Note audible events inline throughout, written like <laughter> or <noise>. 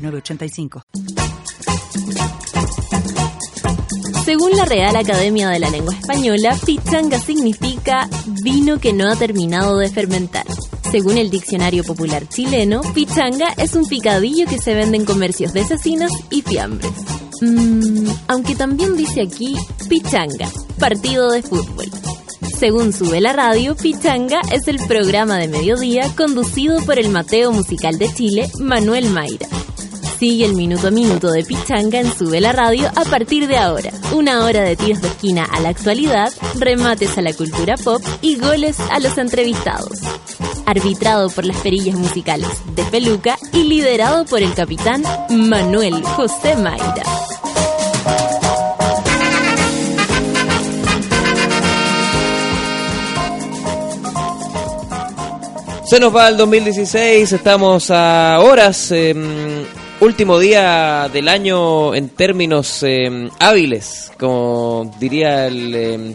906985. Según la Real Academia de la Lengua Española, pichanga significa vino que no ha terminado de fermentar. Según el Diccionario Popular Chileno, pichanga es un picadillo que se vende en comercios de cecinas y fiambres. Mm, aunque también dice aquí pichanga, partido de fútbol. Según sube la radio, Pichanga es el programa de mediodía conducido por el Mateo Musical de Chile, Manuel Mayra. Sigue el minuto a minuto de Pichanga en Sube la Radio a partir de ahora. Una hora de tiros de esquina a la actualidad, remates a la cultura pop y goles a los entrevistados. Arbitrado por las perillas musicales de Peluca y liderado por el capitán Manuel José Mayra. Se nos va el 2016, estamos a horas, em, último día del año en términos em, hábiles, como diría el em,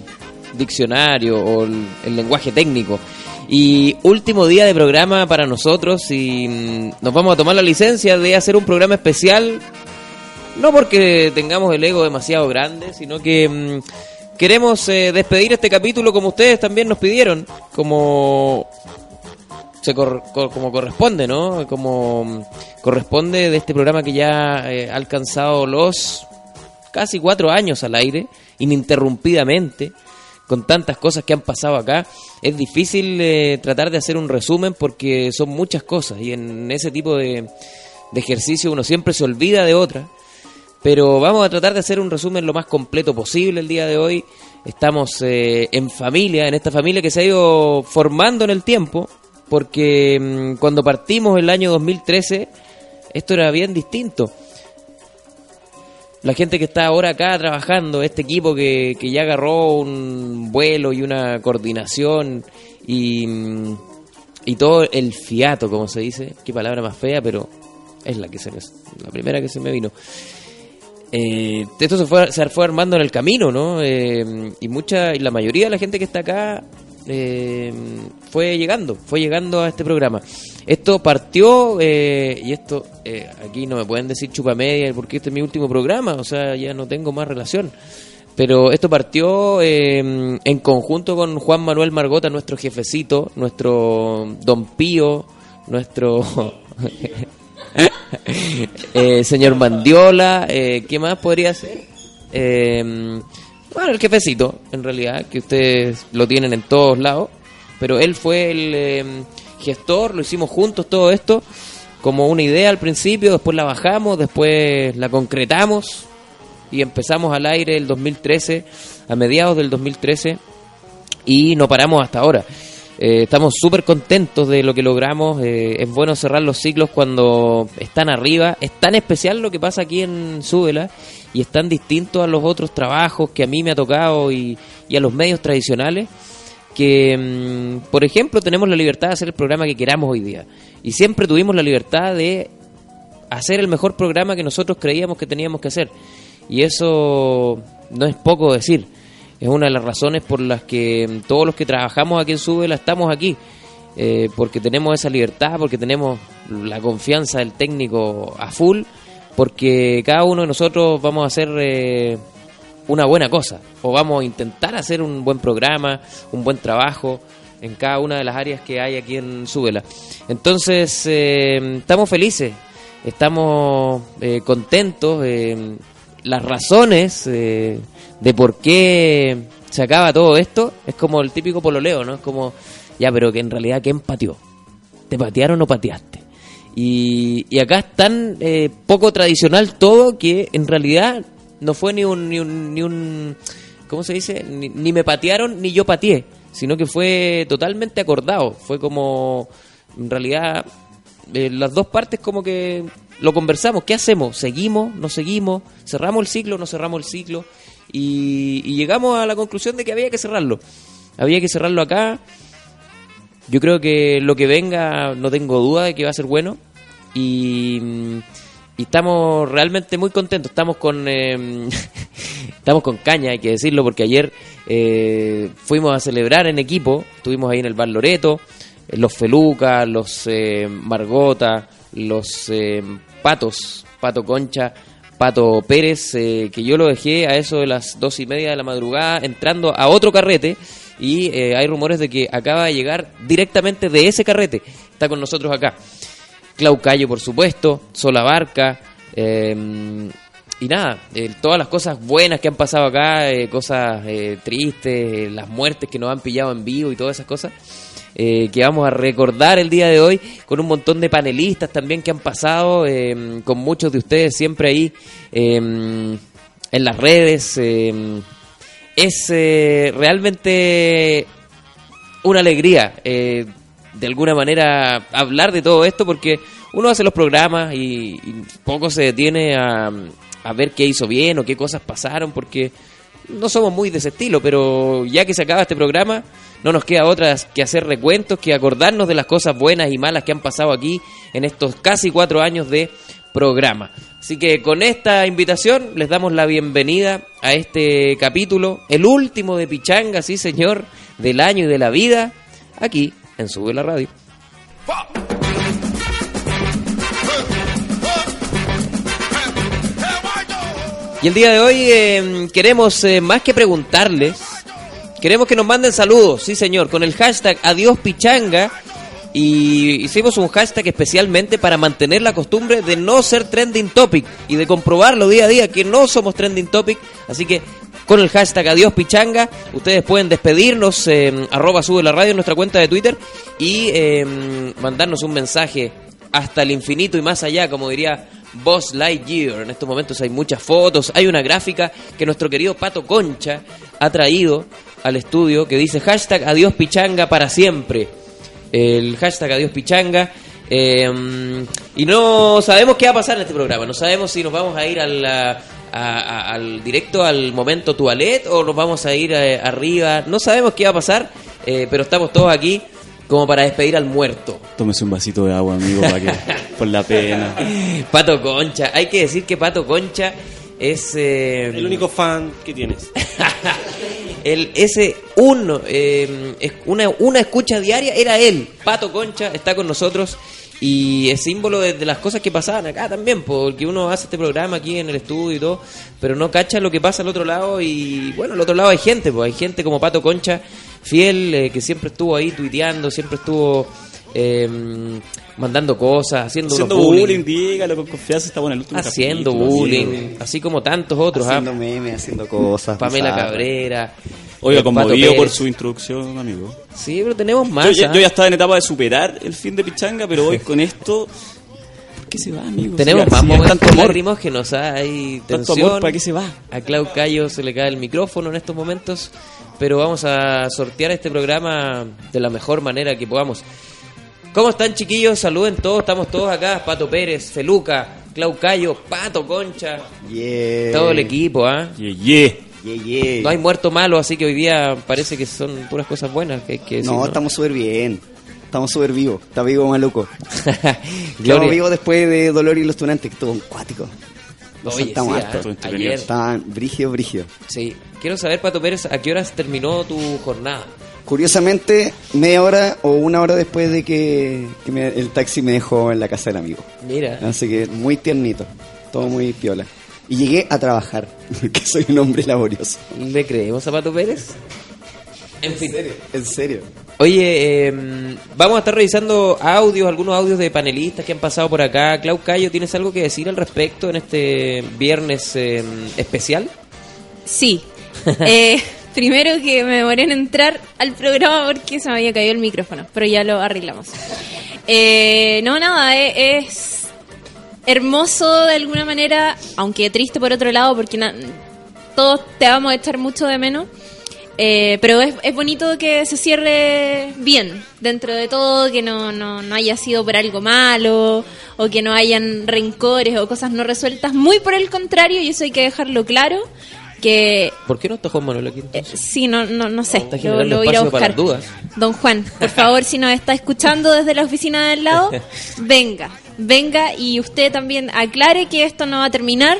diccionario o el, lenguaje técnico. Y último día de programa para nosotros y mm, nos vamos a tomar la licencia de hacer un programa especial, no porque tengamos el ego demasiado grande, sino que queremos eh, despedir este capítulo como ustedes también nos pidieron, como se cor- como corresponde, ¿no? Como mm, corresponde de este programa que ya eh, ha alcanzado los casi cuatro años al aire, ininterrumpidamente, con tantas cosas que han pasado acá. Es difícil eh, tratar de hacer un resumen porque son muchas cosas y en ese tipo de, de ejercicio uno siempre se olvida de otra. Pero vamos a tratar de hacer un resumen lo más completo posible el día de hoy. Estamos eh, en familia, en esta familia que se ha ido formando en el tiempo, porque mm, cuando partimos el año 2013, esto era bien distinto. La gente que está ahora acá trabajando, este equipo que, que ya agarró un vuelo y una coordinación y, mm, y todo el fiato, como se dice, qué palabra más fea, pero es la que se me, la primera que se me vino. Eh, esto se fue, se fue armando en el camino, ¿no? Eh, y mucha, y la mayoría de la gente que está acá eh, fue llegando, fue llegando a este programa. Esto partió, eh, y esto, eh, aquí no me pueden decir chupa media porque este es mi último programa, o sea, ya no tengo más relación. Pero esto partió eh, en conjunto con Juan Manuel Margota, nuestro jefecito, nuestro don Pío, nuestro <laughs> eh, señor Mandiola, eh, ¿qué más podría ser? Bueno, el jefecito, en realidad, que ustedes lo tienen en todos lados, pero él fue el eh, gestor, lo hicimos juntos todo esto, como una idea al principio, después la bajamos, después la concretamos y empezamos al aire el 2013, a mediados del 2013, y no paramos hasta ahora. Eh, estamos súper contentos de lo que logramos. eh, es bueno cerrar los ciclos cuando están arriba. Es tan especial lo que pasa aquí en Súbela y es tan distinto a los otros trabajos que a mí me ha tocado y, y a los medios tradicionales que, mm, por ejemplo, tenemos la libertad de hacer el programa que queramos hoy día. Y siempre tuvimos la libertad de hacer el mejor programa que nosotros creíamos que teníamos que hacer. Y eso no es poco decir. Es una de las razones por las que mm, todos los que trabajamos aquí en Súbela estamos aquí. Eh, porque tenemos esa libertad, porque tenemos la confianza del técnico a full, porque cada uno de nosotros vamos a hacer eh, una buena cosa, o vamos a intentar hacer un buen programa, un buen trabajo en cada una de las áreas que hay aquí en Súbela. Entonces, eh, estamos felices, estamos eh, contentos. eh, las razones eh, de por qué se acaba todo esto es como el típico pololeo, ¿no? Es como, ya, pero que en realidad, ¿quién pateó? ¿Te patearon o pateaste? Y, acá es tan eh, poco tradicional todo que en realidad no fue ni un, ni un, ni un ¿cómo se dice? Ni, ni me patearon ni yo pateé, sino que fue totalmente acordado. Fue como, en realidad, eh, las dos partes como que lo conversamos. ¿Qué hacemos? ¿Seguimos? ¿No seguimos? ¿Cerramos el ciclo? ¿No cerramos el ciclo? Y, y llegamos a la conclusión de que había que cerrarlo. Había que cerrarlo acá. Yo creo que lo que venga, no tengo duda de que va a ser bueno. Y, y estamos realmente muy contentos. Estamos con eh, <laughs> estamos con caña, hay que decirlo, porque ayer eh, fuimos a celebrar en equipo. Estuvimos ahí en el Bar Loreto. eh, Los Feluca, los eh, Margota, los eh, Patos, Pato Concha, Pato Pérez, eh, que yo lo dejé a eso de las dos y media de la madrugada entrando a otro carrete y eh, hay rumores de que acaba de llegar directamente de ese carrete. Está con nosotros acá. Clau Cayo, por supuesto, Sola Barca, eh, y nada, eh, todas las cosas buenas que han pasado acá, eh, cosas eh, tristes, eh, las muertes que nos han pillado en vivo y todas esas cosas, que vamos a recordar el día de hoy con un montón de panelistas también que han pasado, eh, con muchos de ustedes siempre ahí eh, en las redes. Es eh, realmente una alegría, eh, de alguna manera, hablar de todo esto porque uno hace los programas y, y poco se detiene a, a ver qué hizo bien o qué cosas pasaron porque no somos muy de ese estilo, pero ya que se acaba este programa, no nos queda otra que hacer recuentos, que acordarnos de las cosas buenas y malas que han pasado aquí en estos casi cuatro años de programa. Así que con esta invitación les damos la bienvenida a este capítulo, el último de Pichanga, sí señor, del año y de la vida, aquí en Sube la Radio. Y el día de hoy eh, queremos, eh, más que preguntarles, queremos que nos manden saludos, sí señor, con el hashtag Adiós Pichanga. Y hicimos un hashtag especialmente para mantener la costumbre de no ser trending topic y de comprobarlo día a día que no somos trending topic. Así que con el hashtag Adiós Pichanga, ustedes pueden despedirnos, eh, arroba sube la radio en nuestra cuenta de Twitter y eh, mandarnos un mensaje hasta el infinito y más allá, como diría Boss Lightyear. En estos momentos hay muchas fotos, hay una gráfica que nuestro querido Pato Concha ha traído al estudio que dice hashtag Adiós Pichanga para siempre. El hashtag Adiós Pichanga. eh, y no sabemos qué va a pasar en este programa. No sabemos si nos vamos a ir al, a- a- al directo al momento toilet o nos vamos a ir eh, arriba. No sabemos qué va a pasar, eh, pero estamos todos aquí como para despedir al muerto. Tómese un vasito de agua, amigo, para que, <laughs> por la pena. Pato Concha. Hay que decir que Pato Concha es... eh, El único fan que tienes. <laughs> el, ese uno, eh, una, una escucha diaria era él. Pato Concha está con nosotros y es símbolo de, de las cosas que pasaban acá también, porque uno hace este programa aquí en el estudio y todo, pero no cacha lo que pasa al otro lado y bueno, al otro lado hay gente, pues hay gente como Pato Concha, fiel, eh, que siempre estuvo ahí tuiteando, siempre estuvo eh, mandando cosas, haciendo, Haciendo unos bullying, dígalo con confianza, está bueno el último haciendo capítulo, bullying, sí. así como tantos otros, ¿ah? haciendo memes, haciendo cosas. Pamela bizarras. Cabrera. Oiga, conmovido por su introducción, amigo. Sí, pero tenemos más. Yo, ya- ¿ah? yo ya estaba en etapa de superar el fin de Pichanga, pero hoy <laughs> con esto... ¿Por qué se va, amigo? Tenemos más momentos tanto amor, lacrimógenos, ¿ah? hay tanto tensión. amor, ¿para qué se va? A Clau Cayo se le cae el micrófono en estos momentos, pero vamos a sortear este programa de la mejor manera que podamos. ¿Cómo están, chiquillos? Saluden todos, estamos todos acá. Pato Pérez, Feluca, Clau Cayo, Pato Concha, Yeah. todo el equipo, ¿ah? Yeah, yeah. Yeah, yeah. No hay muerto malo, así que hoy día parece que son puras cosas buenas que hay que decir, No, ¿no? estamos súper bien. Estamos súper vivos. Está vivo Maluco. <laughs> Estamos vivos después de Dolor y los Tunantes, que estuvo un cuático. Lo Oye, saltamos sí, harto. ¿ah? Ayer, Estaban brigio, brigio. sí. Quiero saber, Pato Pérez, ¿a qué horas terminó tu jornada? Curiosamente, media hora o una hora después de que, que me- el taxi me dejó en la casa del amigo. Mira. Así que muy tiernito. Todo muy piola. Y llegué a trabajar, <laughs> porque soy un hombre laborioso. ¿Le creemos a Pato Pérez? En fin. En serio. Oye, eh, vamos a estar revisando audios, algunos audios de panelistas que han pasado por acá. Clau Cayo, ¿tienes algo que decir al respecto en este viernes eh, especial? Sí. <laughs> Eh, primero que me demoré en entrar al programa porque se me había caído el micrófono, pero ya lo arreglamos. Eh, no, nada, eh, es hermoso de alguna manera, aunque triste por otro lado porque todos te vamos a echar mucho de menos. Eh, pero es, es bonito que se cierre bien, dentro de todo, que no, no, no haya sido por algo malo, o que no hayan rencores o cosas no resueltas. Muy por el contrario, y eso hay que dejarlo claro, que ¿Por qué no está Juan Manuel aquí eh, sí, no, no, no sé, lo, lo voy a buscar. Don Juan, por favor, si nos está escuchando desde la oficina del lado, <laughs> venga, venga y usted también aclare que esto no va a terminar.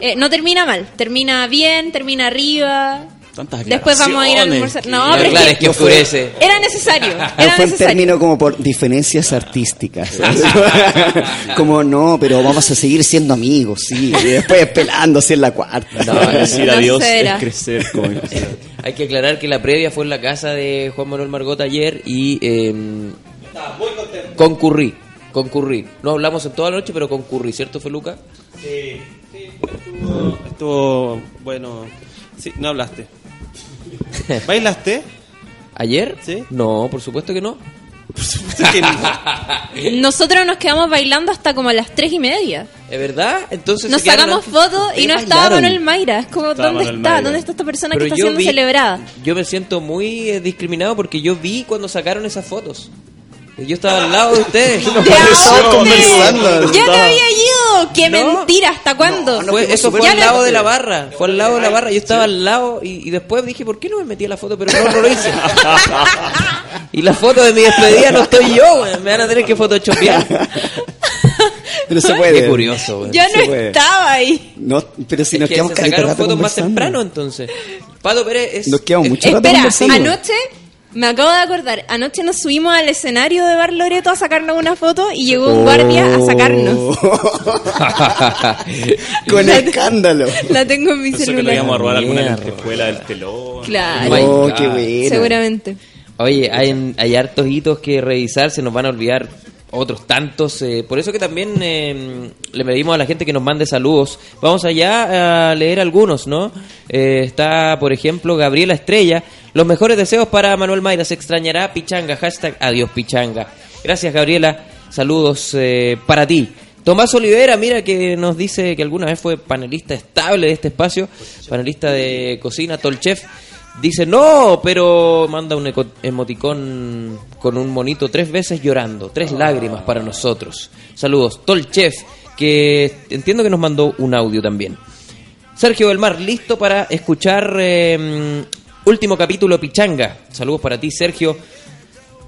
eh, no termina mal, termina bien, termina arriba. Tantas Después vamos a ir a almorzar. No, No, pero claro, es es que oscurece. era necesario. No <laughs> Era fue en necesario. término como por diferencias artísticas. <laughs> como no, pero vamos a seguir siendo amigos, sí. Y después pelándose en la cuarta. No, Decir No adiós es crecer, como. <laughs> Hay que aclarar que la previa fue en la casa de Juan Manuel Margot ayer y eh, concurrí, concurrí. No hablamos en toda la noche, pero concurrí, ¿cierto, Feluca? Estuvo, estuvo bueno. Sí, no hablaste. <laughs> ¿Bailaste? ¿Ayer? Sí. No, por supuesto que no. que <laughs> no. Nosotros nos quedamos bailando hasta como a las tres y media. ¿Es verdad? Entonces Nos sacamos fotos y ¿Qué no estaba bailaron? Manuel Mayra. Es como, Estaba ¿dónde Manuel está? Mayra. ¿Dónde está esta persona Pero que está yo siendo vi- celebrada? Yo me siento muy eh, discriminado porque yo vi cuando sacaron esas fotos. Yo estaba al lado de ustedes. Conversando. ¡Ya te había ido! ¡Qué No. mentira! ¿Hasta cuándo? no, Fue- eso fue al lado de la barra. Fue al lado de la barra. Yo estaba al lado y, y después dije, ¿por qué no me metí a la foto? Pero no, no lo hice. <laughs> y la foto de mi despedida no estoy yo. Me van a tener que photoshopear. Pero se puede. Qué curioso. Ya Se no estaba ahí. No, pero si Es nos que quedamos se sacaron fotos más temprano entonces. Pato Pérez es... Nos quedamos mucho Espera, anoche me acabo de acordar. Anoche nos subimos al escenario de Bar Loreto a sacarnos una foto y llegó un guardia a sacarnos. <laughs> Con escándalo. La tengo en mi Pensó que le celular. íbamos a robar alguna lentejuela del telón. Claro, Oh, qué buena. seguramente. Oye, hay, hay hartos hitos que revisar, se nos van a olvidar otros tantos. eh, por eso que también eh, le pedimos a la gente que nos mande saludos. Vamos allá a leer algunos, ¿no? Eh, está, por ejemplo, Gabriela Estrella. Los mejores deseos para Manuel Mayra. Se extrañará Pichanga. Hashtag adiós Pichanga. Gracias, Gabriela. Saludos eh, para ti. Tomás Olivera, mira que nos dice que alguna vez fue panelista estable de este espacio, panelista de cocina, Tolchef. Dice, no, pero manda un emoticón con un monito tres veces llorando, tres lágrimas para nosotros. Saludos, Tolchef, que entiendo que nos mandó un audio también. Sergio del Mar, listo para escuchar eh, último capítulo Pichanga. Saludos para ti, Sergio.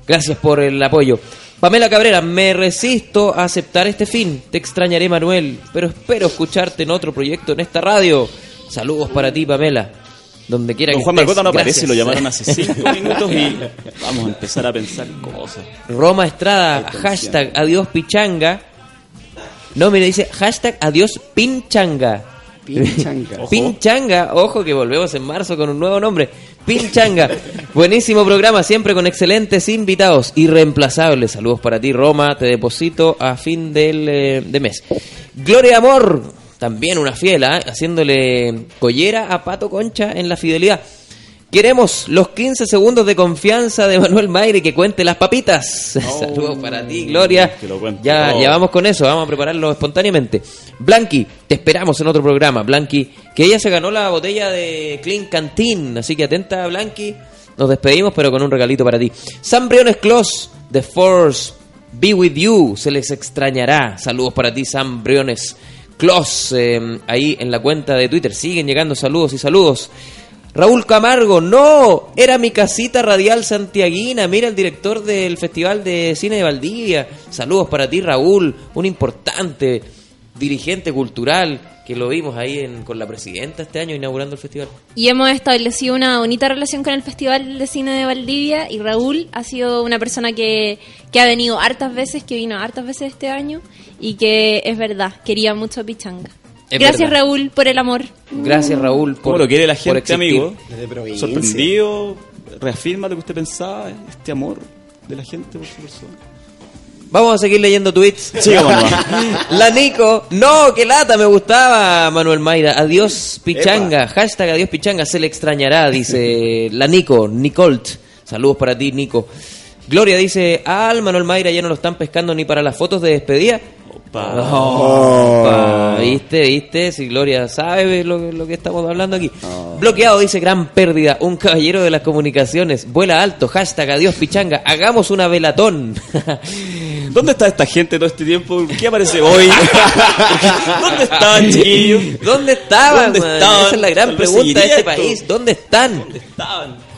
Gracias por el apoyo. Pamela Cabrera, me resisto a aceptar este fin. Te extrañaré, Manuel, pero espero escucharte en otro proyecto en esta radio. Saludos para ti, Pamela. Donde quiera Don que Juan estés. Marcota no aparece, Gracias. lo llamaron hace cinco <laughs> minutos y vamos a empezar a pensar cosas. Roma Estrada, hashtag adiós pichanga. No, mire, dice hashtag adiós pinchanga. Pinchanga. <laughs> Ojo. Pinchanga, ojo que volvemos en marzo con un nuevo nombre. Pinchanga. <laughs> Buenísimo programa, siempre con excelentes invitados. Irreemplazables. Saludos para ti, Roma. Te deposito a fin del, eh, de mes. Gloria Amor, también una fiel, ¿ah? haciéndole collera a Pato Concha en la fidelidad. Queremos los 15 segundos de confianza de Manuel Mayre que cuente las papitas. <laughs> Saludos para ti, Gloria. que lo cuente Ya, vamos con eso, vamos a prepararlo espontáneamente. Blanqui, te esperamos en otro programa. Blanqui, que ella se ganó la botella de Clean Canteen, así que atenta, Blanqui. Nos despedimos, pero con un regalito para ti. San Briones Clos, The Force, Be With You, se les extrañará. Saludos para ti, San Briones Clos, eh, ahí en la cuenta de Twitter. Siguen llegando saludos y saludos. Raúl Camargo, no, era mi casita radial santiaguina, mira el director del Festival de Cine de Valdivia. Saludos para ti, Raúl, un importante dirigente cultural que lo vimos ahí en- con la presidenta este año inaugurando el festival. Y hemos establecido una bonita relación con el Festival de Cine de Valdivia y Raúl ha sido una persona que, que ha venido hartas veces, que vino hartas veces este año y que es verdad, quería mucho a Pichanga. Es Gracias verdad. Raúl por el amor. Gracias, Raúl, por, ¿Cómo lo quiere la gente, amigo? Desde provincia. Sorprendido, reafirma lo que usted pensaba, este amor de la gente por su persona. Vamos a seguir leyendo tweets. <laughs> La Nico, no, qué lata, me gustaba Manuel Mayra. Adiós Pichanga, hashtag adiós Pichanga, se le extrañará, dice <laughs> la Nico, Nicolt. Saludos para ti, Nico. Gloria dice, al Manuel Mayra ya no lo están pescando ni para las fotos de despedida. Opa. Opa, ¿Viste? ¿Viste? Si Gloria sabe lo, lo que estamos hablando aquí. Bloqueado, dice gran pérdida. Un caballero de las comunicaciones. Vuela alto. Hashtag adiós pichanga. Hagamos una velatón. <laughs> ¿Dónde está esta gente todo este tiempo? ¿Qué aparece hoy? <laughs> ¿Dónde estaban, chiquillos? ¿Dónde estaban? ¿Dónde estaban? Esa es la gran pregunta de este esto. país. ¿Dónde están? ¿Dónde estaban?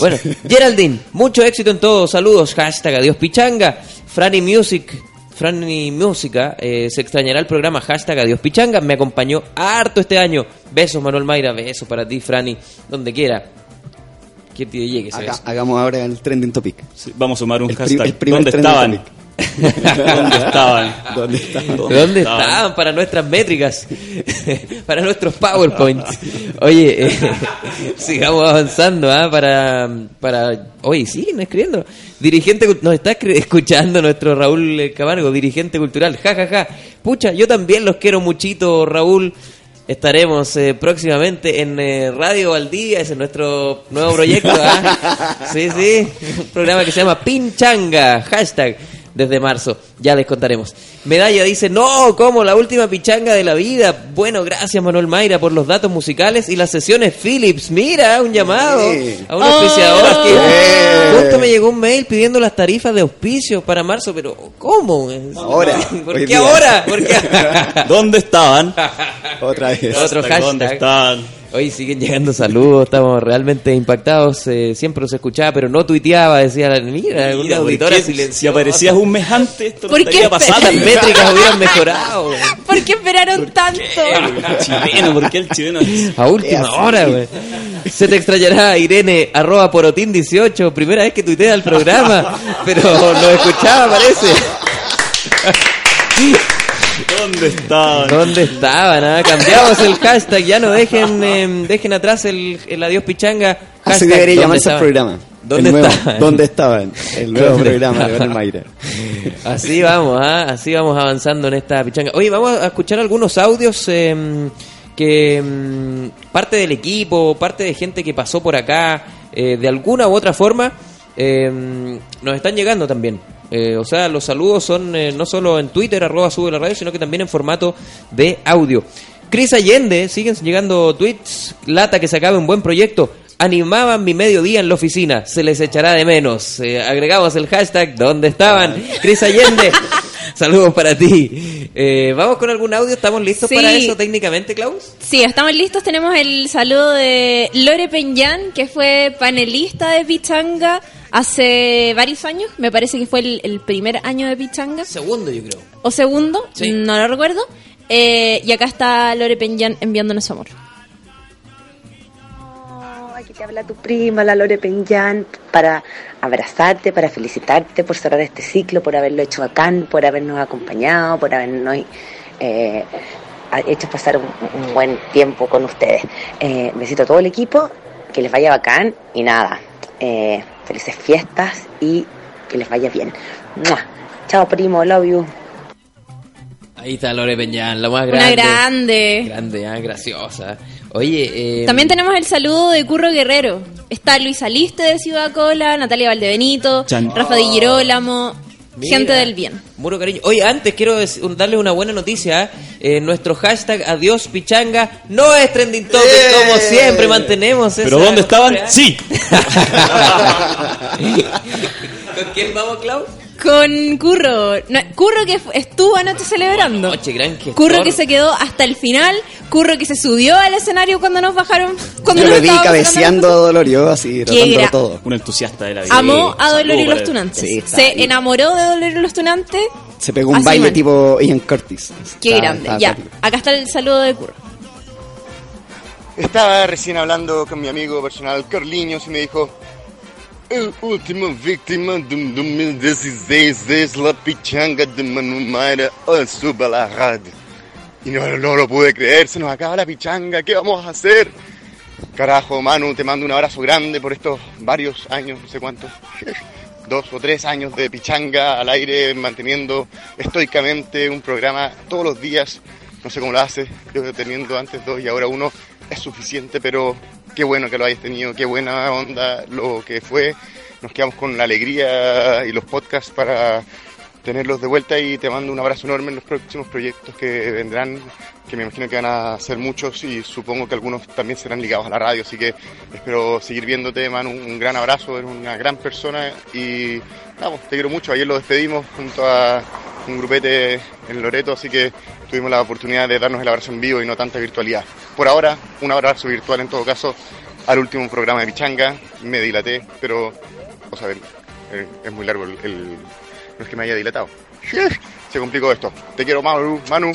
Bueno, Geraldine, mucho éxito en todo. Saludos. Hashtag adiós pichanga. Franny Music. Franny Música, eh, se extrañará el programa hashtag Adiós Pichanga, me acompañó harto este año. Besos Manuel Mayra, besos para ti Franny, donde quiera. Que te llegue beso. hagamos ahora el trending topic. Sí, vamos a sumar un El hashtag. el ¿Dónde estaban? topic. ¿Dónde estaban? ¿Dónde estaban para nuestras métricas? <laughs> para nuestros PowerPoints. Oye, eh, <laughs> sigamos avanzando, ¿ah? Para, para... Oye, siguen escribiendo. Dirigente... Nos está escuchando nuestro Raúl Camargo, dirigente cultural. Ja, ja, ja. Pucha, yo también los quiero muchito, Raúl. Estaremos eh, próximamente en eh, Radio al Día, ese es nuestro nuevo proyecto. ¿ah? <laughs> Sí, sí, un programa que se llama Pinchanga, hashtag desde marzo, ya les contaremos. Medalla dice, no, como la última pichanga de la vida. Bueno, gracias Manuel Mayra por los datos musicales y las sesiones Philips. Mira, un llamado Sí. a un auspiciador que Oh. justo me llegó un mail pidiendo las tarifas de auspicio para marzo, pero ¿cómo? <laughs> Ahora, ¿Por qué ahora? ¿Por qué? ¿Dónde estaban? <laughs> Otra vez. Otro Hashtag, ¿Dónde hashtag. Hoy siguen llegando saludos, estamos realmente impactados. eh, siempre los escuchaba, pero no tuiteaba. Decía, mira, una Mira, ¿por auditora qué? silenciosa. Si aparecías un mes antes, esto no ¿Por qué estaría pasando. Las métricas hubieran mejorado. <laughs> ¿Por qué esperaron tanto? El chileno, ¿por qué el chileno? A última hora, güey. Se te extrañará, Irene, arroba porotín18. Primera vez que tuitea el programa, pero lo escuchaba, parece. <laughs> ¿Dónde estaban? ¿Dónde estaban? ah? Cambiamos el hashtag, ya no dejen em, dejen atrás el, el adiós pichanga. Así Hashtag, debería ¿dónde llamarse el programa. ¿Dónde el nuevo, estaban? ¿Dónde estaban? El nuevo ¿Dónde programa de Mayra. Así vamos, ¿ah? así vamos avanzando en esta pichanga. Oye, vamos a escuchar algunos audios em, que em, parte del equipo, parte de gente que pasó por acá, eh, de alguna u otra forma, nos están llegando también. Eh, o sea, los saludos son eh, no solo en Twitter, arroba sube la radio, sino que también en formato de audio. Cris Allende, siguen llegando tweets, lata que se acabe un buen proyecto. Animaban mi mediodía en la oficina, se les echará de menos. Eh, agregamos el hashtag, ¿dónde estaban? Cris Allende, <laughs> saludos para ti. Eh, Vamos con algún audio, ¿estamos listos Sí. para eso técnicamente, Klaus? Sí, estamos listos. Tenemos el saludo de Lore Peñán, que fue panelista de Pichanga hace varios años. Me parece que fue el, el primer año de Pichanga. Segundo, yo creo. O segundo, Sí. no lo recuerdo. Eh, y acá está Lore Peñán enviándonos amor. Oh, Aquí te habla tu prima, la Lore Peñán, para abrazarte, para felicitarte por cerrar este ciclo, por haberlo hecho bacán, por habernos acompañado, por habernos eh, hecho pasar un, un buen tiempo con ustedes. Eh, besito a todo el equipo, que les vaya bacán y nada, eh, felices fiestas y que les vaya bien. ¡Mua! Chao primo, love you. Ahí está Lore Peñán, la más Una grande. grande. Grande, ah, graciosa. Oye, eh, También tenemos el saludo de Curro Guerrero. Está Luis Aliste de Ciudad Cola, Natalia Valdebenito, Chan. Rafa Di Girolamo, Mira. gente del bien. Muro cariño. Oye, antes quiero dec- un- darle una buena noticia. ¿eh? Eh, nuestro hashtag Adiós Pichanga no es trending topic, como siempre mantenemos. ¿Pero esa dónde estaban? ¿eh? Sí. <laughs> ¿Con quién vamos, Clau? Con Curro. No, Curro que estuvo anoche celebrando. Noche, gran. Curro que se quedó hasta el final. Curro que se subió al escenario cuando nos bajaron. Cuando Yo nos lo vi cabeceando a Dolorio así, rotando todo. Un entusiasta de la vida. Amó a Dolorio y los. Tunantes. Sí, se ahí. enamoró de Dolorio y los Tunantes. Se pegó un Así baile mal. tipo Ian Curtis. Qué Está- grande. está ya, acá está el saludo de Curro. Estaba recién hablando con mi amigo personal Carliños y me dijo, el último víctima de 2016 es la pichanga de Manu Mayra al sube a la radio. Y no, no lo pude creer, se nos acaba la pichanga, ¿qué vamos a hacer? Carajo, Manu, te mando un abrazo grande por estos varios años, no sé cuántos, dos o tres años de pichanga al aire, manteniendo estoicamente un programa todos los días. No sé cómo lo haces, yo teniendo antes dos y ahora uno es suficiente, pero qué bueno que lo hayas tenido, qué buena onda lo que fue. Nos quedamos con la alegría y los podcasts para tenerlos de vuelta y te mando un abrazo enorme en los próximos proyectos que vendrán, que me imagino que van a ser muchos y supongo que algunos también serán ligados a la radio, así que espero seguir viéndote, Manu, un gran abrazo, eres una gran persona y vamos, te quiero mucho, ayer lo despedimos junto a un grupete en Loreto, así que tuvimos la oportunidad de darnos el abrazo en vivo y no tanta virtualidad. Por ahora, un abrazo virtual en todo caso al último programa de Pichanga, me dilaté, pero, o sea, eh, es muy largo el- no es que me haya dilatado. <laughs> Se complicó esto. Te quiero, Manu. Manu.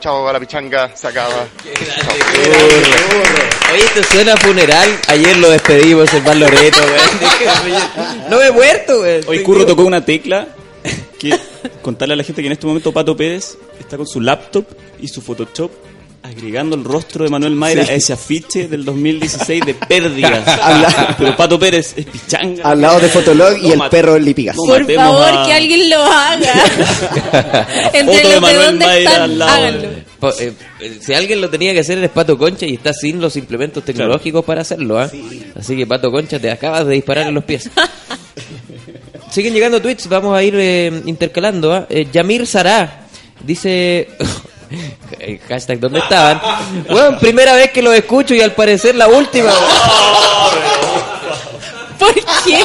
Chao a la pichanga. Se acaba. Oye, esto suena a funeral. Ayer lo despedimos en Bar Loreto. <laughs> No me he muerto, weón. Hoy Curro tocó una tecla. <laughs> Que contarle a la gente que en este momento Pato Pérez está con su laptop y su Photoshop agregando el rostro de Manuel Mayra a ese afiche del 2016 de pérdidas. <laughs> Habla- Pero Pato Pérez es pichanga. Al lado de Fotolog y No el perro Lipigas. no Por favor, a- que alguien lo haga. <laughs> Entre Foto de los de Manuel dónde Mayra están, al lado. háganlo. Eh, eh, si alguien lo tenía que hacer es Pato Concha y está sin los implementos tecnológicos para hacerlo, ¿ah? Así que Pato Concha te acabas de disparar en los pies. <laughs> Siguen llegando tweets, vamos a ir eh, intercalando. ¿ah? Eh, Yamir Sará dice. <laughs> eh, Hashtag, ¿dónde estaban? Bueno, primera vez que lo escucho y al parecer la última. <laughs> ¿Por qué?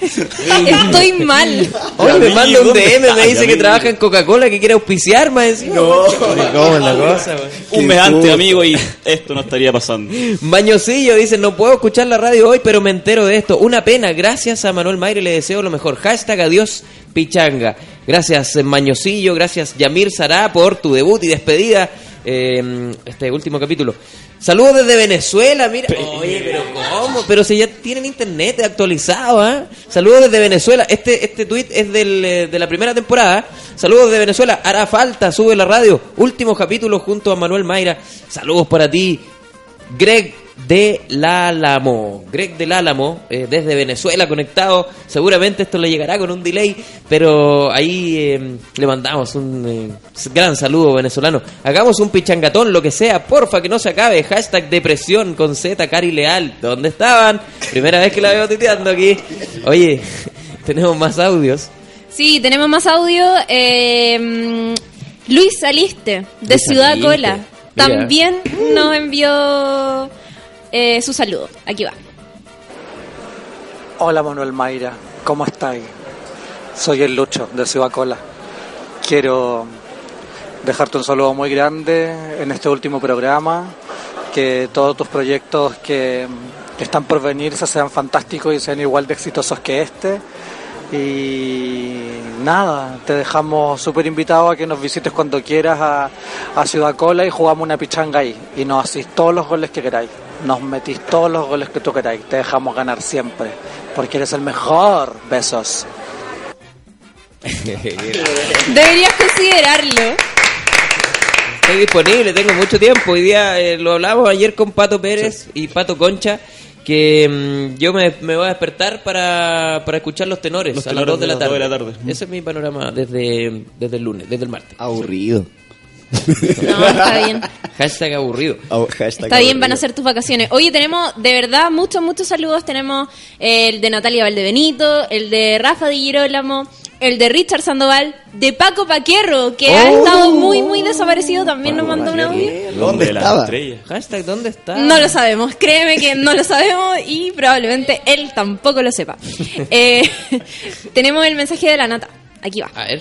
Estoy mal. Hoy me manda un ¿dónde DM, me dice que trabaja en Coca-Cola, que quiere auspiciar más encima. No, ¿cómo es la cosa? Un mes antes, amigo, y esto no estaría pasando. Mañosillo dice, no puedo escuchar la radio hoy, pero me entero de esto. Una pena, gracias a Manuel Mayre le deseo lo mejor. Hashtag adiós pichanga. Gracias Mañosillo, gracias Yamir Sará por tu debut y despedida. Eh, este último capítulo. Saludos desde Venezuela, mira. Oye, pero ¿cómo? Pero si ya tienen internet actualizado, ¿ah? Saludos desde Venezuela. Este este tweet es del, eh, de la primera temporada. Saludos desde Venezuela. Hará falta, sube la radio. Último capítulo junto a Manuel Mayra. Saludos para ti. Greg del Álamo. Greg del Álamo, eh, desde Venezuela conectado. Seguramente esto le llegará con un delay, pero ahí eh, le mandamos un eh, gran saludo venezolano. Hagamos un pichangatón, lo que sea, porfa, que no se acabe. Hashtag depresión con Z, Cari Leal. ¿Dónde estaban? Primera vez que la veo titeando aquí. Oye, <laughs> tenemos más audios. Sí, tenemos más audio. Eh, Luis Saliste, de Luis Ciudad. Cola, Mira. también nos envió eh, su saludo. Aquí va. Hola Manuel Mayra, ¿cómo estáis? Soy el Lucho de Ciudad Cola. Quiero dejarte un saludo muy grande en este último programa, que todos tus proyectos que, están por venirse sean fantásticos y sean igual de exitosos que este. Y nada, te dejamos súper invitado a que nos visites cuando quieras a, Ciudad Cola y jugamos una pichanga ahí. Y nos hacís todos los goles que queráis. Nos metís todos los goles que tú queráis. Te dejamos ganar siempre. Porque eres el mejor. Besos. <laughs> Deberías considerarlo. Estoy disponible, tengo mucho tiempo. Hoy día eh, lo hablamos ayer con Pato Pérez y Pato Concha. Que mm, yo me, me voy a despertar para, para escuchar los tenores Los a las tenores 2 de de la de la tarde. Ese es mi panorama desde, desde el lunes, desde el martes. Aburrido. No, <laughs> está bien. Hashtag aburrido. Oh, hashtag Está bien, van a ser tus vacaciones. Oye, tenemos de verdad muchos, muchos saludos. Tenemos el de Natalia Valdebenito, el de Rafa Di Girolamo, el de Richard Sandoval, de Paco Paquierro, que ha Oh. estado muy, muy desaparecido. También nos mandó un audio. ¿Dónde estaba? Hashtag ¿dónde está? No lo sabemos, créeme que no lo sabemos y probablemente él tampoco lo sepa. <laughs> Eh, <laughs> tenemos el mensaje de la nata. Aquí va. A ver.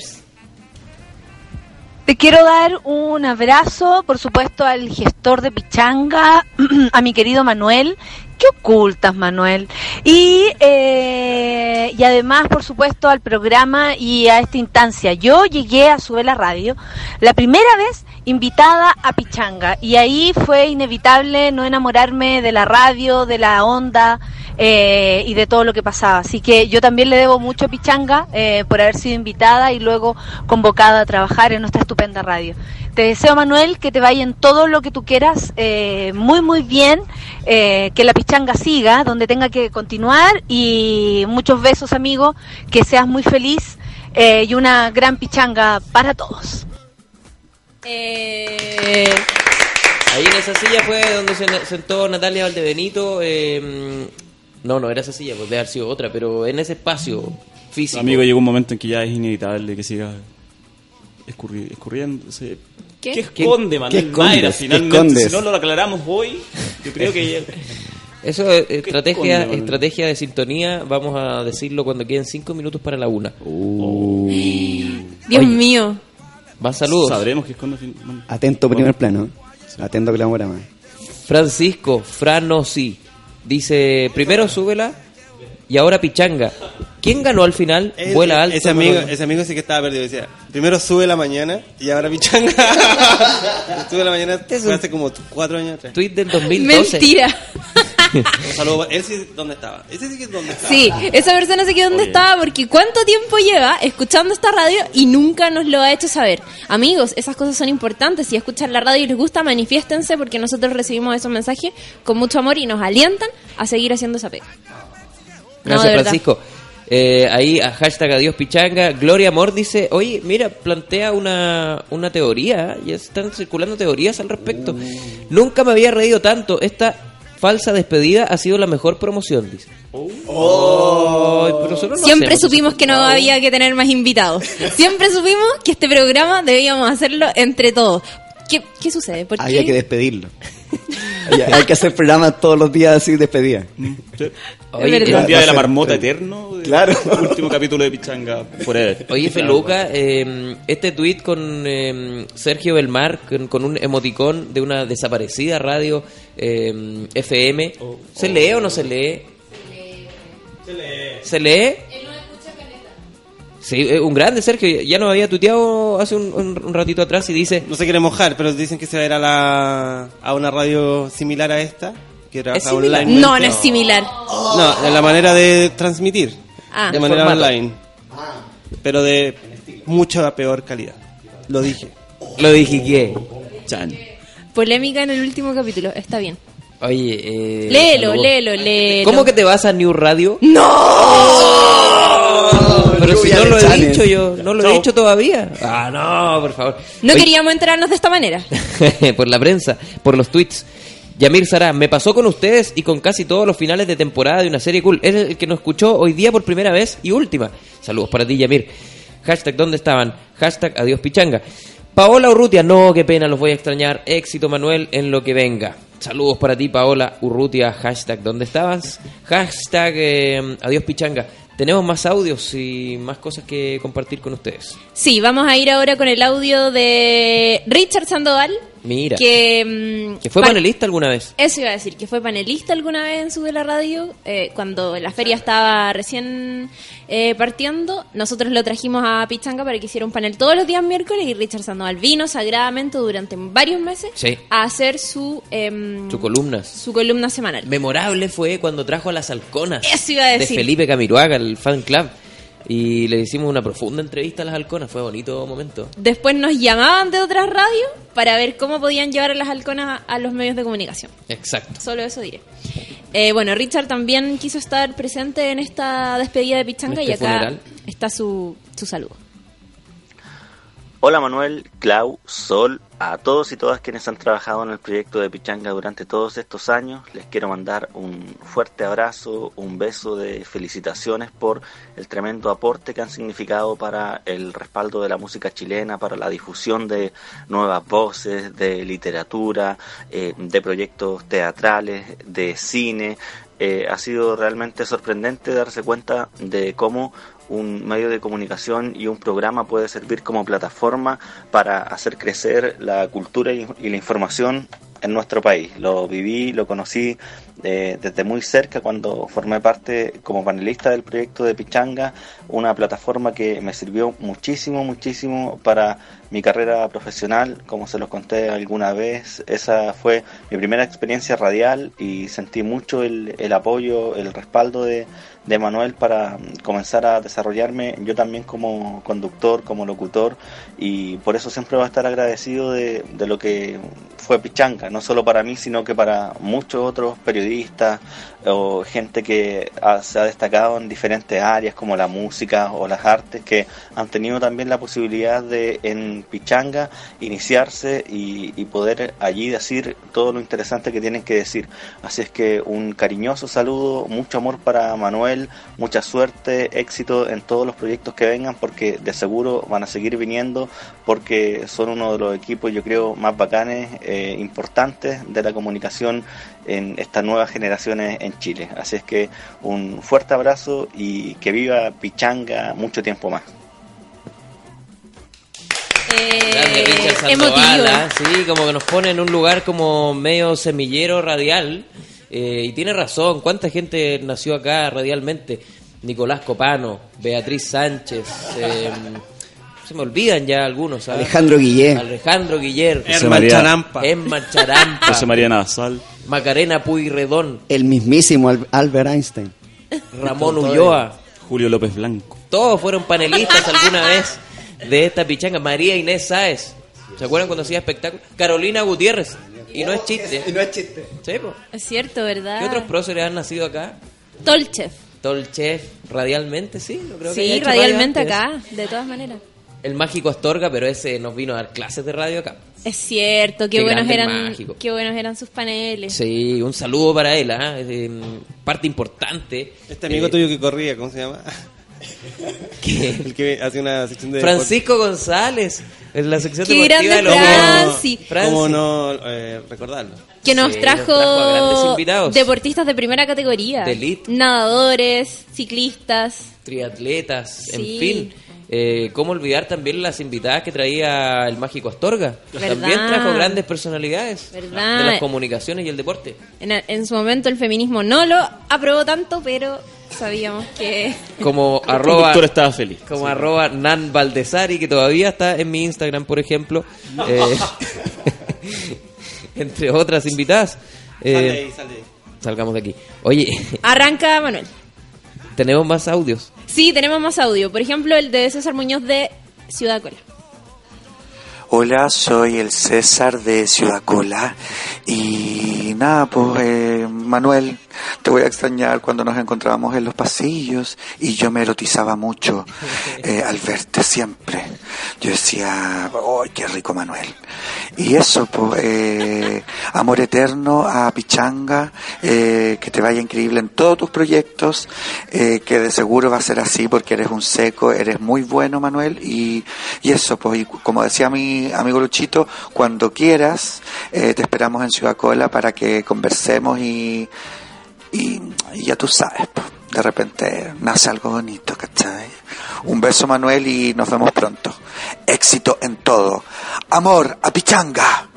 Te quiero dar un abrazo, por supuesto, al gestor de Pichanga, <clears throat> a mi querido Manuel. ¿Qué ocultas, Manuel? Y, eh, y además, por supuesto, al programa y a esta instancia. Yo llegué a Sube la Radio la primera vez invitada a Pichanga y ahí fue inevitable no enamorarme de la radio, de la onda eh, y de todo lo que pasaba. Así que yo también le debo mucho a Pichanga eh, por haber sido invitada y luego convocada a trabajar en nuestra estupenda radio. Te deseo, Manuel, que te vaya en todo lo que tú quieras, eh, muy, muy bien, eh, que la pichanga siga donde tenga que continuar y muchos besos, amigo, que seas muy feliz eh, y una gran pichanga para todos. Eh, Ahí en esa silla fue donde se sentó Natalia Valdebenito. eh, no, no era esa silla, pues debe haber sido otra, pero en ese espacio físico. Amigo, llegó un momento en que ya es inevitable que siga escurri- escurriéndose. ¿Qué? ¿Qué esconde, Manuel? Mayra? ¿Qué Finalmente, escondes? si no lo aclaramos hoy, yo creo que... <laughs> Eso es estrategia, esconde, estrategia de sintonía. Vamos a decirlo cuando queden cinco minutos para la una. <gasps> Dios mío. Más saludos. Sabremos qué esconde... Atento primer plano. Atento que la hora más. Francisco Franosi dice: primero súbela y ahora pichanga. ¿Quién ganó al final? Vuela alto. Ese amigo, ese amigo sí que estaba perdido. Decía, primero sube la mañana y ahora pichanga. <laughs> sube la mañana fue hace como cuatro años atrás. Tweet del 2012. Mentira. Un saludo. Él sí, ¿dónde estaba? Ese sí que es dónde estaba. Sí, esa persona se quedó donde estaba porque cuánto tiempo lleva escuchando esta radio y nunca nos lo ha hecho saber. Amigos, esas cosas son importantes. Si escuchan la radio y les gusta, manifiéstense porque nosotros recibimos esos mensajes con mucho amor y nos alientan a seguir haciendo esa pega. No, Gracias, de. Francisco. Eh, ahí a hashtag adiós pichanga. Gloria Amor dice, oye, mira, plantea una, una teoría. Ya están circulando teorías al respecto. Uh. Nunca me había reído tanto. Esta falsa despedida ha sido la mejor promoción, dice. Pero no Siempre hacemos supimos que no había que tener más invitados. Siempre supimos que este programa debíamos hacerlo entre todos. ¿Qué, qué sucede? ¿Por Había qué? que despedirlo. Hay, que hacer programas todos los días así, despedida. Oye, El día de la marmota eterno. de- Claro. Último capítulo de Pichanga Forever. Oye, Feluca, eh, este tweet con eh, Sergio Belmar, con, con un emoticón de una desaparecida radio eh, FM, ¿se lee o no se lee? Se lee. Sí, eh, un grande Sergio, ya nos había tuiteado hace un, un- un ratito atrás y dice, No se quiere mojar, pero dicen que se va a ir a, la, a una radio similar a esta. Que similar? online. No, no es similar. No, en la manera de transmitir. Ah. de manera Formato. online. Pero de mucha peor calidad. Lo dije. lo dije que... Chan. Polémica en el último capítulo. Está bien. Oye, eh, Léelo, léelo, léelo. ¿Cómo que te vas a New Radio? ¡No! Pero si no lo he dicho yo, no lo he dicho todavía. Ah, no, por favor. No Oye, queríamos enterarnos de esta manera. <laughs> por la prensa, por los tweets. Yamir Sara, me pasó con ustedes y con casi todos los finales de temporada de una serie cool. Es el que nos escuchó hoy día por primera vez y última. Saludos para ti, Yamir. Hashtag, ¿dónde estaban? Hashtag, adiós pichanga. Paola Urrutia, no, qué pena, los voy a extrañar. Éxito, Manuel, en lo que venga. Saludos para ti, Paola Urrutia. Hashtag, ¿dónde estabas? Hashtag, eh, adiós pichanga. Tenemos más audios y más cosas que compartir con ustedes. Sí, vamos a ir ahora con el audio de Richard Sandoval. Mira, Que, mm, que fue panelista alguna vez. Eso iba a decir, que fue panelista alguna vez en Sube la Radio, eh, cuando la feria estaba recién eh, partiendo. Nosotros lo trajimos a Pichanga para que hiciera un panel todos los días miércoles y Richard Sandoval vino sagradamente durante varios meses Sí. a hacer su, em, Sus columnas. su columna semanal. Memorable fue cuando trajo a las halconas. Eso iba a De decir. Felipe Camiroaga, el fan club. Y le hicimos una profunda entrevista a las halconas. Fue bonito momento. Después nos llamaban de otras radios para ver cómo podían llevar a las halconas a, a los medios de comunicación. Exacto. Solo eso diré. Eh, bueno, Richard también quiso estar presente en esta despedida de Pichanga y este acá funeral. está su, su saludo. Hola Manuel, Clau, Sol, a todos y todas quienes han trabajado en el proyecto de Pichanga durante todos estos años, les quiero mandar un fuerte abrazo, un beso de felicitaciones por el tremendo aporte que han significado para el respaldo de la música chilena, para la difusión de nuevas voces, de literatura, eh, de proyectos teatrales, de cine. Eh, ha sido realmente sorprendente darse cuenta de cómo un medio de comunicación y un programa puede servir como plataforma para hacer crecer la cultura y, la información en nuestro país. Lo viví, lo conocí eh, desde muy cerca cuando formé parte como panelista del proyecto de Pichanga, una plataforma que me sirvió muchísimo, muchísimo para mi carrera profesional, como se los conté alguna vez. Esa fue mi primera experiencia radial y sentí mucho el, el apoyo, el respaldo de, de Manuel para comenzar a desarrollarme yo también como conductor, como locutor y por eso siempre voy a estar agradecido de, de lo que fue Pichanga, no solo para mí sino que para muchos otros periodistas o gente que ha- se ha destacado en diferentes áreas como la música o las artes que han tenido también la posibilidad de en Pichanga, iniciarse y, y poder allí decir todo lo interesante que tienen que decir. Así es que un cariñoso saludo, mucho amor para Manuel, mucha suerte, éxito en todos los proyectos que vengan, porque de seguro van a seguir viniendo, porque son uno de los equipos, yo creo, más bacanes, eh, importantes de la comunicación en estas nuevas generaciones en Chile. Así es que un fuerte abrazo y que viva Pichanga mucho tiempo más. Grande Richard Eh, emotivo. Sandoval, ¿ah? sí, como que nos pone en un lugar como medio semillero radial. eh, y tiene razón, ¿cuánta gente nació acá radialmente? Nicolás Copano, Beatriz Sánchez, eh, se me olvidan ya algunos, ¿sabes? Alejandro Guillén. Alejandro Guiller, José María- Charampa. José María Navasal. Macarena Pueyrredón, El mismísimo Al- Albert Einstein. Ramón Ulloa. Julio López Blanco. Todos fueron panelistas alguna vez de esta pichanga. María Inés Sáez. ¿Se acuerdan cuando hacía espectáculo? Carolina Gutiérrez. Y no es chiste. no es chiste. Sí, po. Es cierto, ¿verdad? ¿Qué otros próceres han nacido acá? Tolchef. Tolchef, radialmente, sí. No creo que haya Sí, hecho radio radialmente antes. acá, de todas maneras. El mágico Astorga, pero ese nos vino a dar clases de radio acá. Es cierto, qué, Qué buenos eran, qué buenos eran sus paneles. Sí, un saludo para él, ¿ah? Eh, parte importante. Este amigo Eh, tuyo que corría, ¿cómo se llama? <laughs> ¿qué? El que hace una sección de Francisco González, en la sección Qué deportiva de grande los Franci. Franci. ¿Cómo no eh, recordarlo? Que nos Sí, trajo, nos trajo a grandes invitados. deportistas de primera categoría. De elite. Nadadores, ciclistas. triatletas, en fin. Eh, ¿Cómo olvidar también las invitadas que traía el Mágico Astorga? ¿Verdad? También trajo grandes personalidades ¿Verdad? de las comunicaciones y el deporte. En, en su momento el feminismo no lo aprobó tanto, pero sabíamos que... <laughs> Como El arroba, conductor estaba feliz. como arroba Nan Valdesari, que todavía está en mi Instagram, por ejemplo. Eh, <laughs> entre otras invitadas. Eh, Sale ahí, sale ahí. salgamos de aquí. Oye, <laughs> Arranca Manuel. Tenemos más audios. Sí, tenemos más audio. Por ejemplo, el de César Muñoz de Ciudad Cola. Hola, soy el César de Ciudad Cola y nada, pues eh, Manuel, te voy a extrañar cuando nos encontrábamos en los pasillos y yo me erotizaba mucho <laughs> eh, al verte siempre. Yo decía, ¡ay, qué rico Manuel! Y eso, pues, eh, amor eterno a Pichanga, eh, que te vaya increíble en todos tus proyectos, eh, que de seguro va a ser así porque eres un seco, eres muy bueno Manuel y, y eso, pues, y como decía mi amigo Luchito, cuando quieras, eh, te esperamos en Ciudad Cola para que conversemos y, y, y ya tú sabes, pues, de repente nace algo bonito, ¿cachai? Un beso Manuel y nos vemos pronto. Éxito en todo. Amor a Pichanga.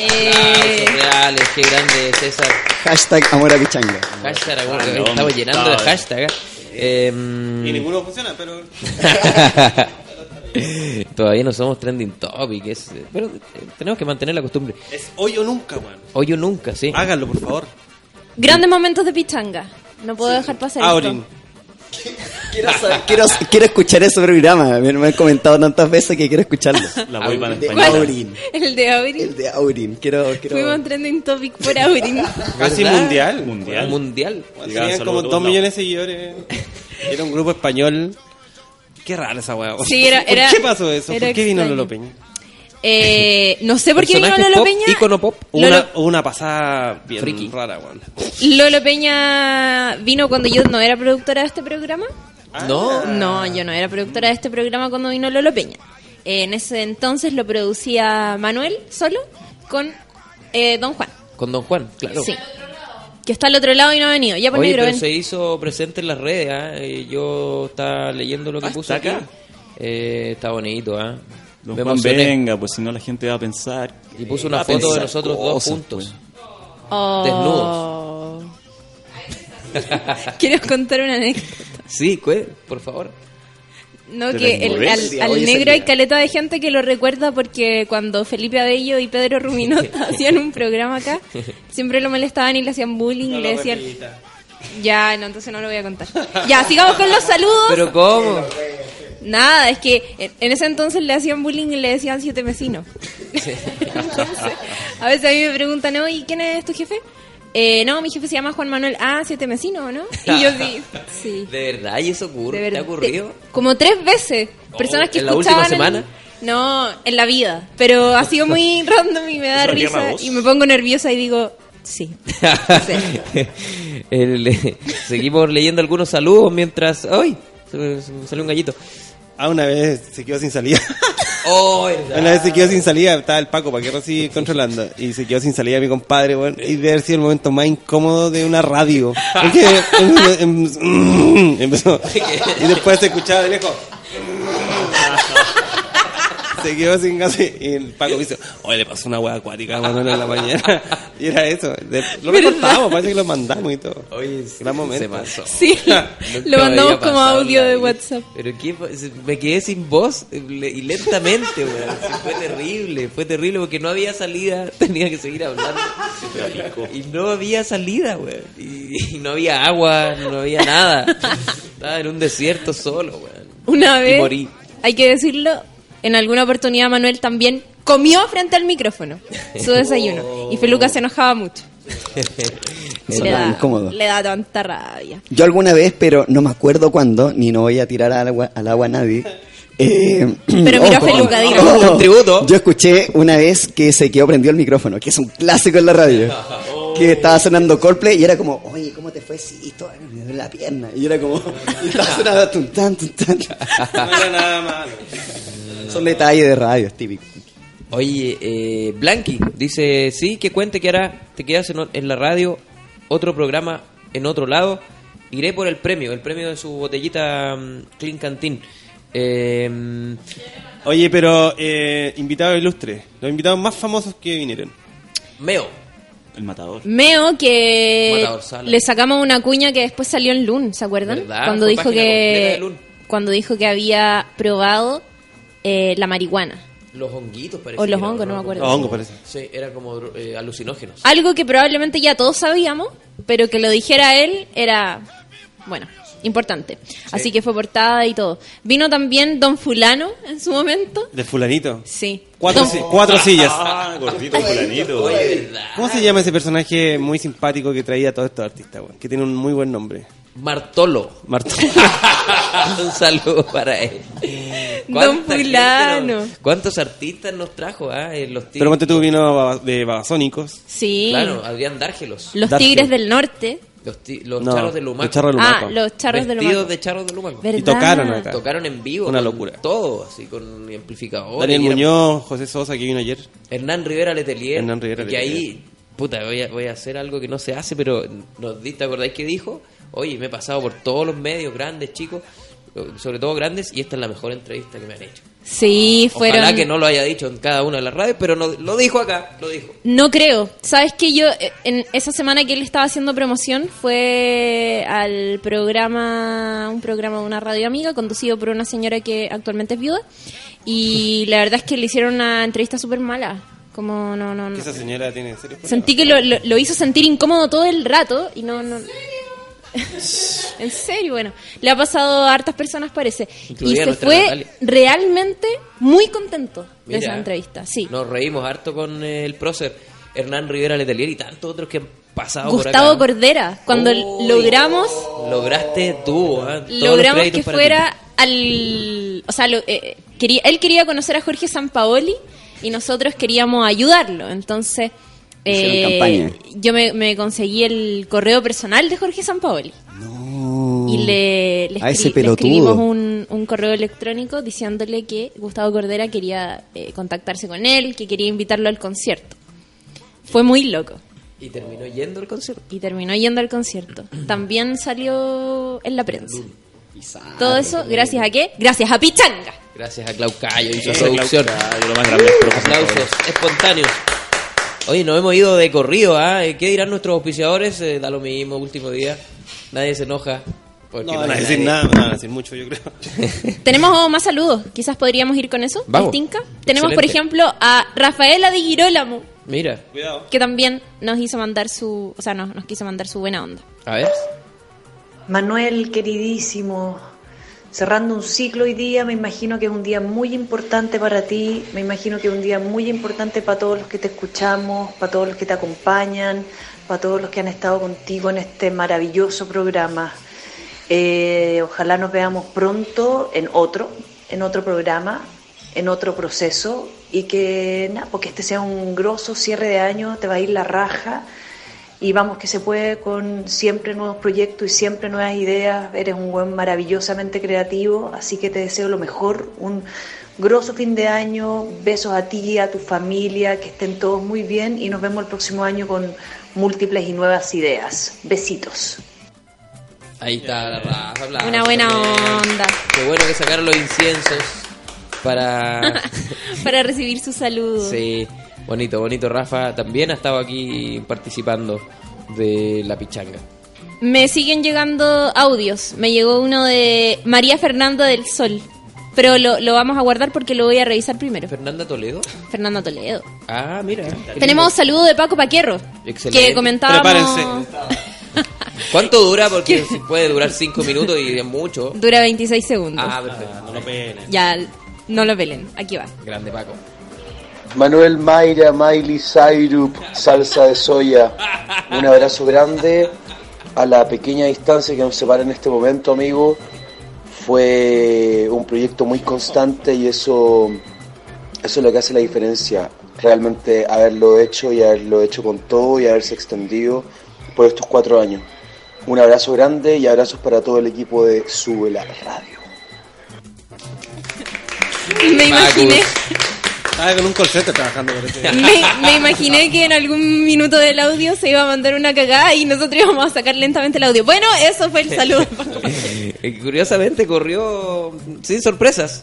Eh, reales, qué grande César. Hashtag amor a pichanga. Hashtag, Ah, bueno, no, estamos llenando de hashtag. ¿eh? Em, Y ninguno funciona, pero... <laughs> Todavía no somos trending topic, es, pero eh, tenemos que mantener la costumbre. Es hoy o nunca, weón. Hoy o nunca, sí. Háganlo, por favor. Grandes momentos de Pichanga. No puedo dejar pasar Aurin. esto. <laughs> Quiero, saber- quiero, quiero escuchar ese programa. Me, me han comentado tantas veces que quiero escucharlo. La De española. Aurin. El de Aurin. El de Aurin. Quiero, quiero... Fuimos trending topic por Aurin. <laughs> Casi mundial. Mundial. Mundial. Tenían como a 2 todos millones de seguidores. <laughs> Era un grupo español. Qué raro esa weá. Sí, era- ¿Por qué pasó eso? ¿Por qué vino. Lolo Peña? Eh, no sé por qué vino Lolo pop, Peña. ícono pop. Hubo Lolo- Una, una pasada bien Friki. rara. Lolo Peña vino cuando yo no era productora de este programa. No. No, yo no era productora de este programa cuando vino Lolo Peña. Eh, en ese entonces lo producía Manuel solo con eh, Don Juan. Con Don Juan, claro. Sí. Que está al otro lado y no ha venido. Ya por Oye, negro, pero ven. se hizo presente en las redes, ¿ah? Eh, Yo estaba leyendo lo que Ah, puso está acá. acá. Eh, está bonito, ¿ah? Don Me Juan, emocioné. venga, pues si no la gente va a pensar. Y puso una foto de nosotros dos juntos. Oh. <laughs> Quiero contar una anécdota. Sí, ¿cuál? por favor. No, ¿Te que el- al, negro hay caleta de gente que lo recuerda porque cuando Felipe Abello y Pedro Ruminota <laughs> <laughs> hacían un programa acá, siempre lo molestaban y le hacían bullying y le decían... Ya, no, entonces no lo voy a contar. Ya, sigamos con los saludos. ¿Pero cómo? Nada, es que en, en ese entonces le hacían bullying y le decían siete vecinos. Entonces, <laughs> a veces a mí me preguntan, ¿no? ¿y quién es tu jefe? Eh, no, mi jefe se llama Juan Manuel. Ah, siete vecinos, ¿no? Y yo sí, <laughs> sí. ¿De verdad? ¿Y eso ocurre? ¿Te ha ocurrido? Como tres veces. Personas Oh, que ¿en la escuchaban el- semana? No, en la vida. Pero ha sido muy <laughs> random y me da ¿Es la risa. Y me pongo nerviosa y digo, sí. El, eh, seguimos leyendo algunos saludos mientras. ¡Ay! Salió un gallito. Ah, una vez se quedó sin salida. <laughs> Oh. Una vez se quedó sin salida, estaba el Paco, que sigue <laughs> controlando. Y se quedó sin salida mi compadre, weón. Y debe haber sido el momento más incómodo de una radio. <laughs> Porque em- em- empezó. Y después se escuchaba de lejos. Se quedó sin gas y el Paco me dice, oye, le pasó una hueá acuática a Manuel en la mañana. <laughs> Y era eso. De- lo ¿Verdad? recortamos, parece que lo mandamos y todo. Oye, Gran momento. se pasó. Sí, <laughs> lo mandamos como audio de. WhatsApp. Pero qué, me quedé sin voz eh, y lentamente, weón. Sí, fue terrible, fue terrible porque no había salida, <laughs> tenía que seguir hablando. Y no había salida, weón. Y, y no había agua, no había nada. Estaba en un desierto solo, weón. Una Y vez, morí. hay que decirlo, en alguna oportunidad Manuel también comió frente al micrófono su desayuno. Y Feluca se enojaba mucho. <laughs> Le da, incómodo. le da tanta rabia. Yo alguna vez, pero no me acuerdo cuándo, ni no voy a tirar al agua, al agua a nadie. Eh, Pero <clears throat> mira, Feluca, oh, Un tributo. Yo escuché una vez que se quedó prendido el micrófono, que es un clásico en la radio. Que estaba sonando Coldplay y era como, oye, ¿cómo te fue? Sí, todo me duele la pierna. Y era como, <laughs> y estaba sonando tun, tan, tun, tan. No era nada malo. Son detalles de radio, es típico. Oye, eh, Blanqui dice, sí, que cuente que ahora te quedas en, en la radio, otro programa en otro lado. Iré por el premio, el premio de su botellita mm, Clean Canteen. Eh, Oye, pero eh, invitado ilustre, los invitados más famosos que vinieron. Meo. El matador. Meo que Matador Sala. le sacamos una cuña que después salió en Loon, ¿se acuerdan? ¿Verdad? Cuando Fue dijo página completa de que cuando dijo que había probado eh, la marihuana. Los honguitos parece. O los era, hongos, no me acuerdo. Los hongos parece. Sí, eran como eh, alucinógenos. Algo que probablemente ya todos sabíamos, pero que lo dijera él era, bueno, importante. Así que fue portada y todo. Vino también Don Fulano en su momento. De fulanito. Sí. Cuatro, si- cuatro sillas. Ah, gordito fulanito. ¿Cómo se llama ese personaje muy simpático que traía a todos estos artistas? Que tiene un muy buen nombre. Martolo. Martolo. <laughs> Un saludo para él. Don ¿Cuánta gente Fulano. nos- ¿Cuántos artistas nos trajo? ah? Eh, los Pero ponte tú vino de Babasónicos. Sí. Claro, Adrián Dárgelos. Los Tigres del Norte. Los, ti- los No, charros de Lumaco. los charros de Ah, Lumaco. los charros de Vestidos Lumaco. de charros de Lumaco. ¿Verdad? Y tocaron acá. Tocaron en vivo. Una con locura. Todo, así, con amplificadores. Daniel Muñoz, José Sosa, que vino ayer. Hernán Rivera Letelier. Hernán Rivera y que Letelier. ahí, puta, voy a, voy a hacer algo que no se hace, pero nos di- ¿te acordáis que dijo? Oye, me he pasado por todos los medios, grandes, chicos, sobre todo grandes, y esta es la mejor entrevista que me han hecho. Sí, fueron. Ojalá que no lo haya dicho en cada una de las radios, pero no, lo dijo acá, lo dijo. No creo. ¿Sabes que yo, eh, en esa semana que él estaba haciendo promoción, fue al programa, un programa de una radio amiga, conducido por una señora que actualmente es viuda, y la verdad es que le hicieron una entrevista súper mala. Como no, no, esa señora tiene. Sentí que lo, lo- lo hizo sentir incómodo todo el rato y no... no <laughs> en serio, bueno, le ha pasado a hartas personas parece. Y Incluida se nuestra fue Natalia. realmente muy contento de esa entrevista, sí. Nos reímos harto con eh, el prócer Hernán Rivera Letelier y tantos otros que han pasado Gustavo por acá. Cordera, cuando logramos Lograste tú, ¿ah? Los logramos que fuera al o sea lo- eh, quería él quería conocer a Jorge Sampaoli y nosotros queríamos ayudarlo entonces eh, yo me, me conseguí el correo personal de Jorge Sampaoli y le, le A ese escri- le pelotudo. escribimos un, un correo electrónico diciéndole que Gustavo Cordera quería eh, contactarse con él que quería invitarlo al concierto fue muy loco Y terminó yendo al concierto. y terminó yendo al concierto. También salió en la prensa. Todo eso, ¿gracias a qué? Gracias a Pichanga. Gracias a Clau Cayo y su producción. Aplausos espontáneos. Oye, nos hemos ido de corrido, ¿ah? ¿Qué dirán nuestros auspiciadores? Eh, da lo mismo, último día. Nadie se enoja. porque No van a decir nadie. nada, no van a decir mucho, yo creo. <laughs> Tenemos más saludos. Quizás podríamos ir con eso. Vamos. Tenemos, por ejemplo, a Rafaela de Girolamo, Mira, Cuidado. que también nos hizo mandar su... O sea, nos, nos quiso mandar su buena onda. a ver. Manuel, queridísimo, cerrando un ciclo hoy día, me imagino que es un día muy importante para ti, me imagino que es un día muy importante para todos los que te escuchamos, para todos los que te acompañan, para todos los que han estado contigo en este maravilloso programa. Eh, ojalá nos veamos pronto en otro, en otro programa. en otro proceso y que, nada, porque este sea un grosso cierre de año, te va a ir la raja y vamos que se puede con siempre nuevos proyectos y siempre nuevas ideas. Eres un buen maravillosamente creativo, así que te deseo lo mejor, un grosso fin de año, besos a ti, a tu familia, que estén todos muy bien y nos vemos el próximo año con múltiples y nuevas ideas. Besitos. Ahí está la Rafa. aplausos. Una buena onda. Qué bueno que sacaron los inciensos para... <laughs> Para recibir su saludo. sí, bonito, bonito. Rafa también ha estado aquí participando de la pichanga. Me siguen llegando audios. Me llegó uno de María Fernanda del Sol. Pero lo, lo vamos a guardar porque lo voy a revisar primero. ¿Fernanda Toledo? Fernanda Toledo. Ah, mira. Tenemos saludo de Paco Paquierro. Excelente. Que comentábamos. Prepárense. <laughs> ¿Cuánto dura? <laughs> Porque puede durar 5 minutos y es mucho. Dura 26 segundos. Ah, perfecto. No lo pelen. Ya, no lo pelen. Aquí va. Grande Paco. Manuel Mayra, Miley Cyrus, salsa de soya. Un abrazo grande a la pequeña distancia que nos separa en este momento, amigo. Fue un proyecto muy constante y eso, eso es lo que hace la diferencia. Realmente haberlo hecho y haberlo hecho con todo y haberse extendido por estos cuatro años. Un abrazo grande y abrazos para todo el equipo de Sube la Radio. Me imaginé, Estaba con un call center trabajando por este. me, me imaginé que en algún minuto del audio se iba a mandar una cagada y nosotros íbamos a sacar lentamente el audio. Bueno, eso fue el saludo. <laughs> Curiosamente corrió sin sorpresas.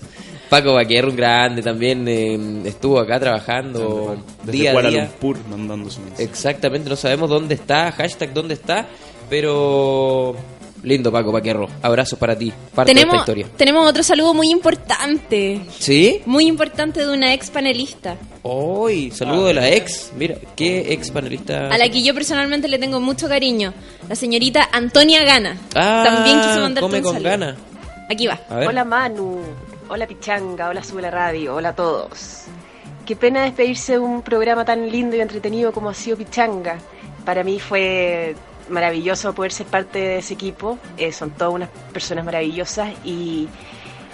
Paco Vaquero, un grande, también eh, estuvo acá trabajando Desde día a día. Lumpur mandando su mensaje. Exactamente, no sabemos dónde está, hashtag dónde está, pero lindo Paco Paquerro, abrazos para ti, parte de esta historia. tenemos otro saludo muy importante. ¿Sí? Muy importante de una ex panelista. Hoy, saludo de la ex, mira, ¿qué ex panelista? A la que yo personalmente le tengo mucho cariño. La señorita Antonia Gana. Ah, También quiso mandarte come un con saludo. gana. Aquí va. Hola Manu, hola Pichanga, hola Sube la Radio, hola a todos. Qué pena despedirse de un programa tan lindo y entretenido como ha sido Pichanga. Para mí fue maravilloso poder ser parte de ese equipo. Eh, son todas unas personas maravillosas y,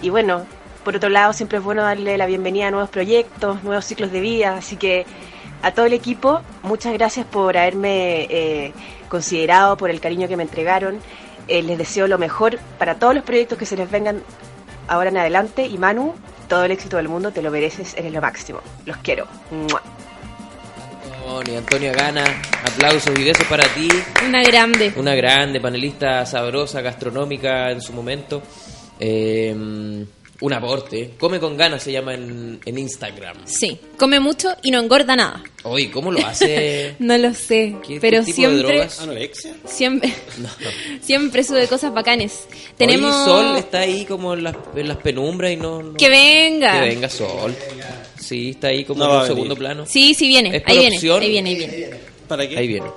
y bueno, por otro lado siempre es bueno darle la bienvenida a nuevos proyectos, nuevos ciclos de vida. Así que a todo el equipo, muchas gracias por haberme eh, considerado, por el cariño que me entregaron. Eh, les deseo lo mejor para todos los proyectos que se les vengan ahora en adelante. Y Manu, todo el éxito del mundo, te lo mereces, eres lo máximo. Los quiero. Antonia, Antonia Gana, aplausos y besos para ti. Una grande. Una grande panelista sabrosa, gastronómica en su momento. Eh, un aporte. Come con ganas se llama en, en Instagram. Sí, come mucho y no engorda nada. Oye, ¿cómo lo hace? <laughs> No lo sé, ¿Qué- pero tipo de siempre drogas? ¿Anorexia? siempre No. <laughs> siempre sube cosas bacanes. Tenemos Hoy Sol está ahí como en las, en las penumbras y no, no- que venga. Que venga Sol. Sí, está ahí como No en un segundo plano. Sí, sí viene. ¿Es Ahí viene, opción? ahí viene, ahí viene. ¿Para qué? Ahí viene.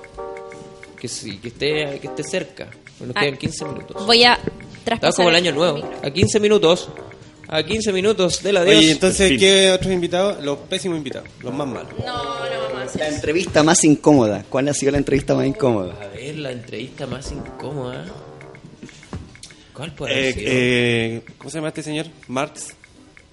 Que sí, que esté, que esté cerca. Nos Ah. quedan 15 minutos. Voy a traspasar como el año nuevo. A 15 minutos. A 15 minutos del adiós. Oye, entonces, fin. ¿qué otros invitados? Los pésimos invitados, los más malos. La entrevista más incómoda. ¿Cuál ha sido la entrevista más incómoda? A ver, la entrevista más incómoda. ¿Cuál puede Eh, sido? eh, ¿Cómo se llama este señor? Marx.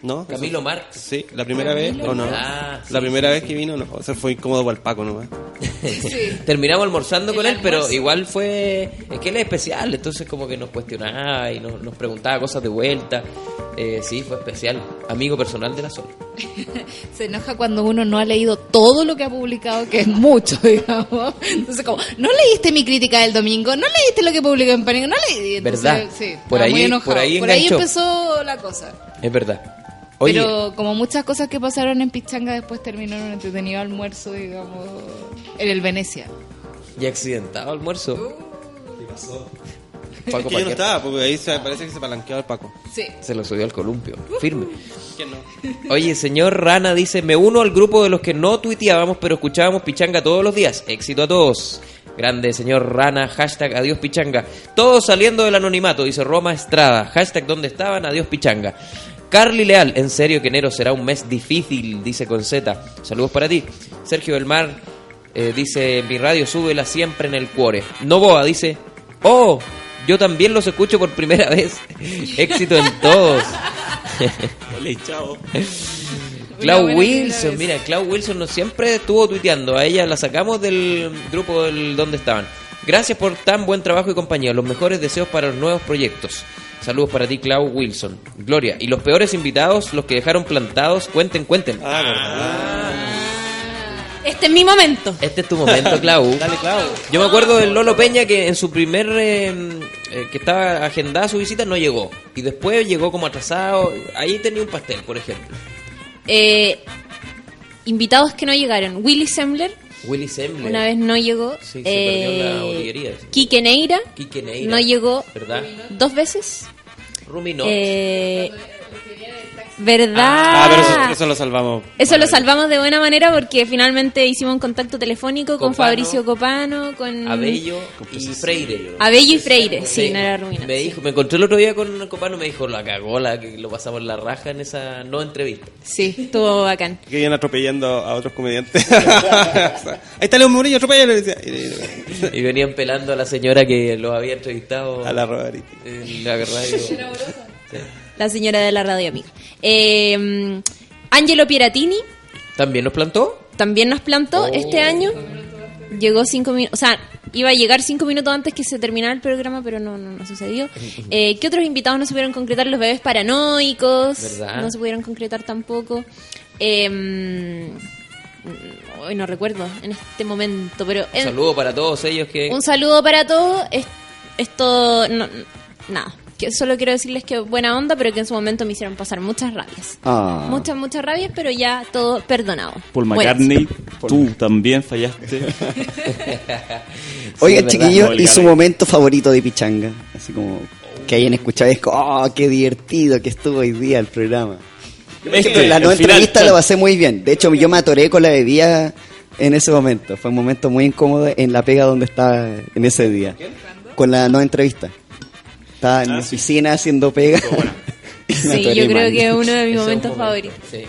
¿No? Camilo Eso- Marx. Sí, la primera Camilo vez, ¿o no? Ah, sí, la primera sí, vez que vino, no. O sea, fue incómodo para el Paco nomás. <laughs> Terminamos almorzando con él, pero igual fue. Es que él es especial, entonces como que nos cuestionaba y nos, nos preguntaba cosas de vuelta. Eh, sí, fue especial. Amigo personal de la Sol. <laughs> Se enoja cuando uno no ha leído todo lo que ha publicado, que es mucho, <laughs> digamos. Entonces, como, ¿no leíste mi crítica del domingo? ¿No leíste lo que publicó en Pánico? No leí. Entonces, ¿Verdad? Sí, Por ahí- muy enojado. por ahí Por ahí empezó la cosa. Es verdad. Oye, Pero como muchas cosas que pasaron en Pichanga, después terminó en un entretenido almuerzo, digamos, en el Venecia. y accidentado almuerzo. ¿Qué pasó? Paco Es que yo no estaba, porque ahí se, parece que se palanqueaba el Paco. Sí. Se lo subió al columpio. Firme. ¿Quién no? Oye, señor Rana dice, me uno al grupo de los que no tuiteábamos, pero escuchábamos pichanga todos los días. Éxito a todos. Grande, señor Rana, hashtag adiós pichanga. Todos saliendo del anonimato, dice Roma Estrada. Hashtag ¿dónde estaban? Adiós pichanga. Carly Leal, en serio que enero será un mes difícil, dice con Z. Saludos para ti. Sergio del Mar eh, dice, mi radio súbela siempre en el cuore. Novoa dice, oh, yo también los escucho por primera vez. <laughs> Éxito en todos. <laughs> Vale, chao. <laughs> Clau Wilson, mira, Clau Wilson nos siempre estuvo tuiteando. A ella la sacamos del grupo del donde estaban. Gracias por tan buen trabajo y compañía. Los mejores deseos para los nuevos proyectos. Saludos para ti, Clau Wilson. Gloria. Y los peores invitados, los que dejaron plantados, cuenten, cuenten. Este es mi momento. Este es tu momento, <laughs> Clau. Dale, Clau. Yo me acuerdo del Lolo Peña que en su primer. eh, eh, que estaba agendada su visita, no llegó. Y después llegó como atrasado. Ahí tenía un pastel, por ejemplo. Eh, invitados que no llegaron. Willy Sembler, Willy Sembler. una vez no llegó. Sí, se perdió en la Eh. Quique Neira, Quique Neira. no llegó ¿Verdad? dos veces. Rumi no. Eh, ¿Verdad? Ah, pero eso, eso lo salvamos. Eso lo salvamos de buena manera porque finalmente hicimos un contacto telefónico con Fabricio Copano, con Abello y Freire. Abello y Freire, sí, no era Rumina. Me dijo, me encontré el otro día con Copano, me dijo, la cagó, la que lo pasamos la raja en esa no entrevista. Sí, estuvo bacán. Que iban atropellando a otros comediantes. <laughs> Ahí está León Murillo, atropellalo. decía. Y- Y venían pelando a la señora que los había entrevistado A la Robariti. en la radio. <laughs> Sí. La señora de la radio amiga. Eh, Angelo Pieratini ¿También nos plantó? también nos plantó Oh. este año. Llegó cinco minutos, o sea, iba a llegar cinco minutos antes que se terminara el programa, pero no, no, no sucedió. <laughs> Eh, ¿Qué otros invitados no se pudieron concretar? Los bebés paranoicos, ¿Verdad? no se pudieron concretar tampoco. Eh, hoy no recuerdo en este momento, pero Un en- saludo para todos ellos que... un saludo para todos. Es- Esto, no, nada, que solo quiero decirles que buena onda, pero que en su momento me hicieron pasar muchas rabias. Ah. Muchas, muchas rabias, pero ya todo perdonado. Paul Bueno, McCartney, tú también fallaste. <laughs> Oigan, chiquillos, ¿y su momento favorito de Pichanga? Así como que hayan escuchado, es como, oh, qué divertido que estuvo hoy día el programa. Este, la no final, entrevista chan. lo pasé muy bien. De hecho, yo me atoré con la bebida en ese momento. Fue un momento muy incómodo en la pega donde estaba en ese día. Con la no entrevista. Estaba en mi oficina haciendo pega. Y me <laughs> Sí, yo creo mal. que es uno de mis momentos momento, favoritos. sí.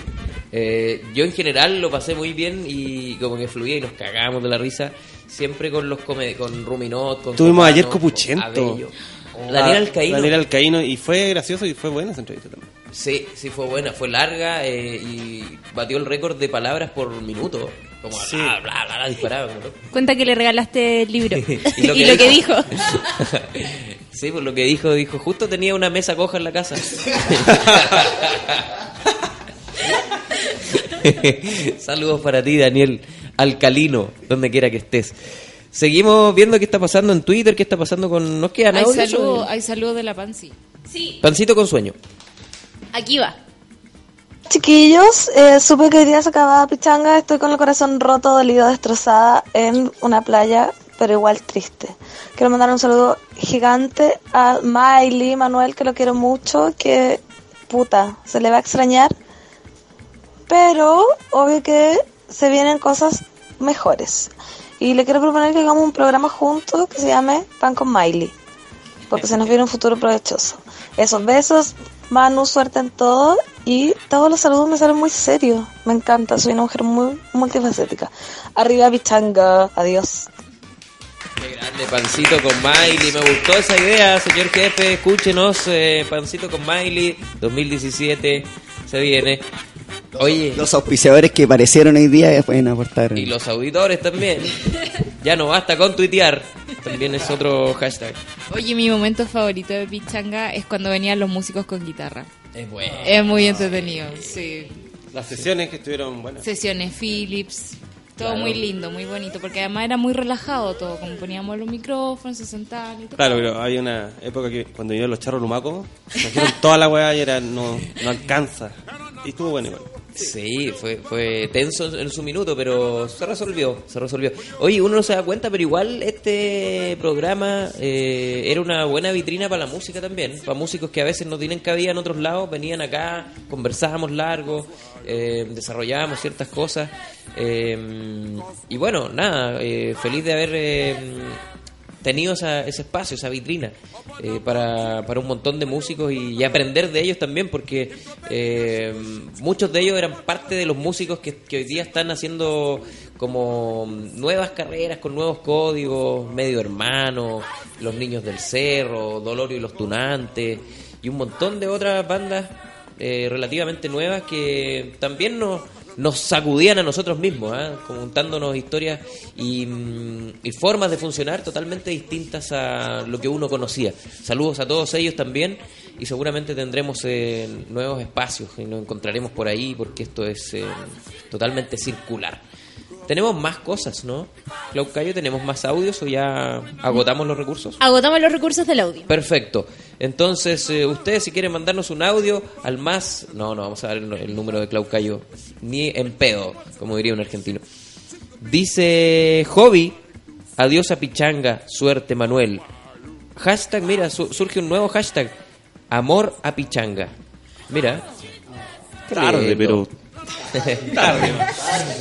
Eh, yo en general lo pasé muy bien y como que fluía y nos cagamos de la risa. Siempre con los come con Ruminot, con Tuvimos ayer Copuchento. Abello. Daniel Alcaíno. Daniel Alcaíno. Y fue gracioso y fue buena esa entrevista también. Sí, sí fue buena, fue larga eh, y batió el récord de palabras por minuto. Como bla, bla, bla, bla, disparaba. loco. Cuenta que le regalaste el libro. <laughs> <laughs> Y lo que lo que dijo. Sí, por lo que dijo, dijo, justo tenía una mesa coja en la casa. <laughs> Saludos para ti, Daniel Alcalino, donde quiera que estés. Seguimos viendo qué está pasando en Twitter, qué está pasando con... ¿Nos quedan Hay audios? saludos hay saludo de la Pansi. Sí, Pancito con sueño. aquí va. Chiquillos, eh, supe que hoy día se acababa Pichanga, estoy con el corazón roto, dolido, destrozada en una playa, pero igual triste. Quiero mandar un saludo gigante a Miley, Manuel, que lo quiero mucho, que puta, se le va a extrañar, pero obvio que se vienen cosas mejores. Y le quiero proponer que hagamos un programa juntos que se llame Pan con Miley, porque se nos viene un futuro provechoso. Esos besos, Manu, suerte en todo. Y todos los saludos me salen muy serios. Me encanta, soy una mujer muy multifacética. Arriba Pichanga, adiós. Qué grande, Pancito con Miley. Me gustó esa idea, señor jefe. Escúchenos, eh, Pancito con Miley. 2017 se viene. Oye, Los auspiciadores que aparecieron hoy día pueden aportar. y los auditores también. Ya no basta con tuitear. También es otro hashtag. Oye, mi momento favorito de Pichanga es cuando venían los músicos con guitarra. Es bueno. Es muy entretenido, sí. Las sesiones que estuvieron buenas. Sesiones Philips, todo Claro. muy lindo, muy bonito, porque además era muy relajado todo, como poníamos los micrófonos, se sentaban y todo. Claro, pero hay una época que cuando vinieron los charros lumacos, trajeron toda la weá y era no, no alcanza. Y estuvo bueno igual. Sí, fue, fue tenso en su minuto, pero se resolvió, se resolvió. Oye, uno no se da cuenta, pero igual este programa eh, era una buena vitrina para la música también, para músicos que a veces no tienen cabida en otros lados, venían acá, conversábamos largo, eh, desarrollábamos ciertas cosas. eh, y bueno, nada, eh, feliz de haber... tenido esa- ese espacio, esa vitrina eh, para, para un montón de músicos y, y aprender de ellos también, porque eh, muchos de ellos eran parte de los músicos que, que hoy día están haciendo como nuevas carreras con nuevos códigos, Medio Hermano, Los Niños del Cerro, Dolorio y los Tunantes y un montón de otras bandas eh, relativamente nuevas que también nos, nos sacudían a nosotros mismos, ¿ah? contándonos historias y, mm, y formas de funcionar totalmente distintas a lo que uno conocía. Saludos a todos ellos también y seguramente tendremos eh, nuevos espacios y nos encontraremos por ahí porque esto es eh, totalmente circular. Tenemos más cosas, ¿no? Clau Cayo, ¿tenemos más audios o ya agotamos los recursos? Agotamos los recursos del audio. Perfecto. Entonces, eh, ustedes si quieren mandarnos un audio al más... No, no, vamos a dar el, el número de Clau Cayo. Ni en pedo, como diría un argentino. Dice Hobby, adiós a Pichanga, suerte Manuel. Hashtag, mira, su- surge un nuevo hashtag, amor a Pichanga. Mira. Tarde, lindo. <laughs> Tarde.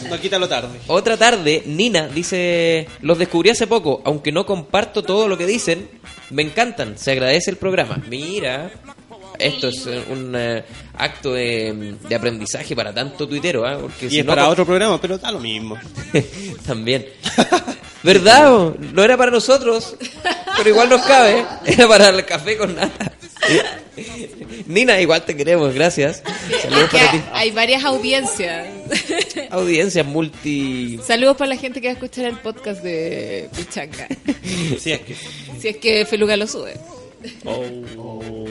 No quítalo tarde. Otra tarde, Nina dice, los descubrí hace poco, aunque no comparto todo lo que dicen, me encantan, se agradece el programa. Mira, esto es eh, un eh, acto de, de aprendizaje para tanto tuitero, ¿ah? Porque Y si es no para otro programa, pero da lo mismo. <laughs> También. <laughs> ¿Verdad? No era para nosotros, pero igual nos cabe. Era para el café con nata. Nina, igual te queremos, gracias. Saludos para ti. hay varias audiencias. Audiencia multi... Saludos para la gente que va a escuchar el podcast de Pichanga. Si es que. Si es que Feluga lo sube.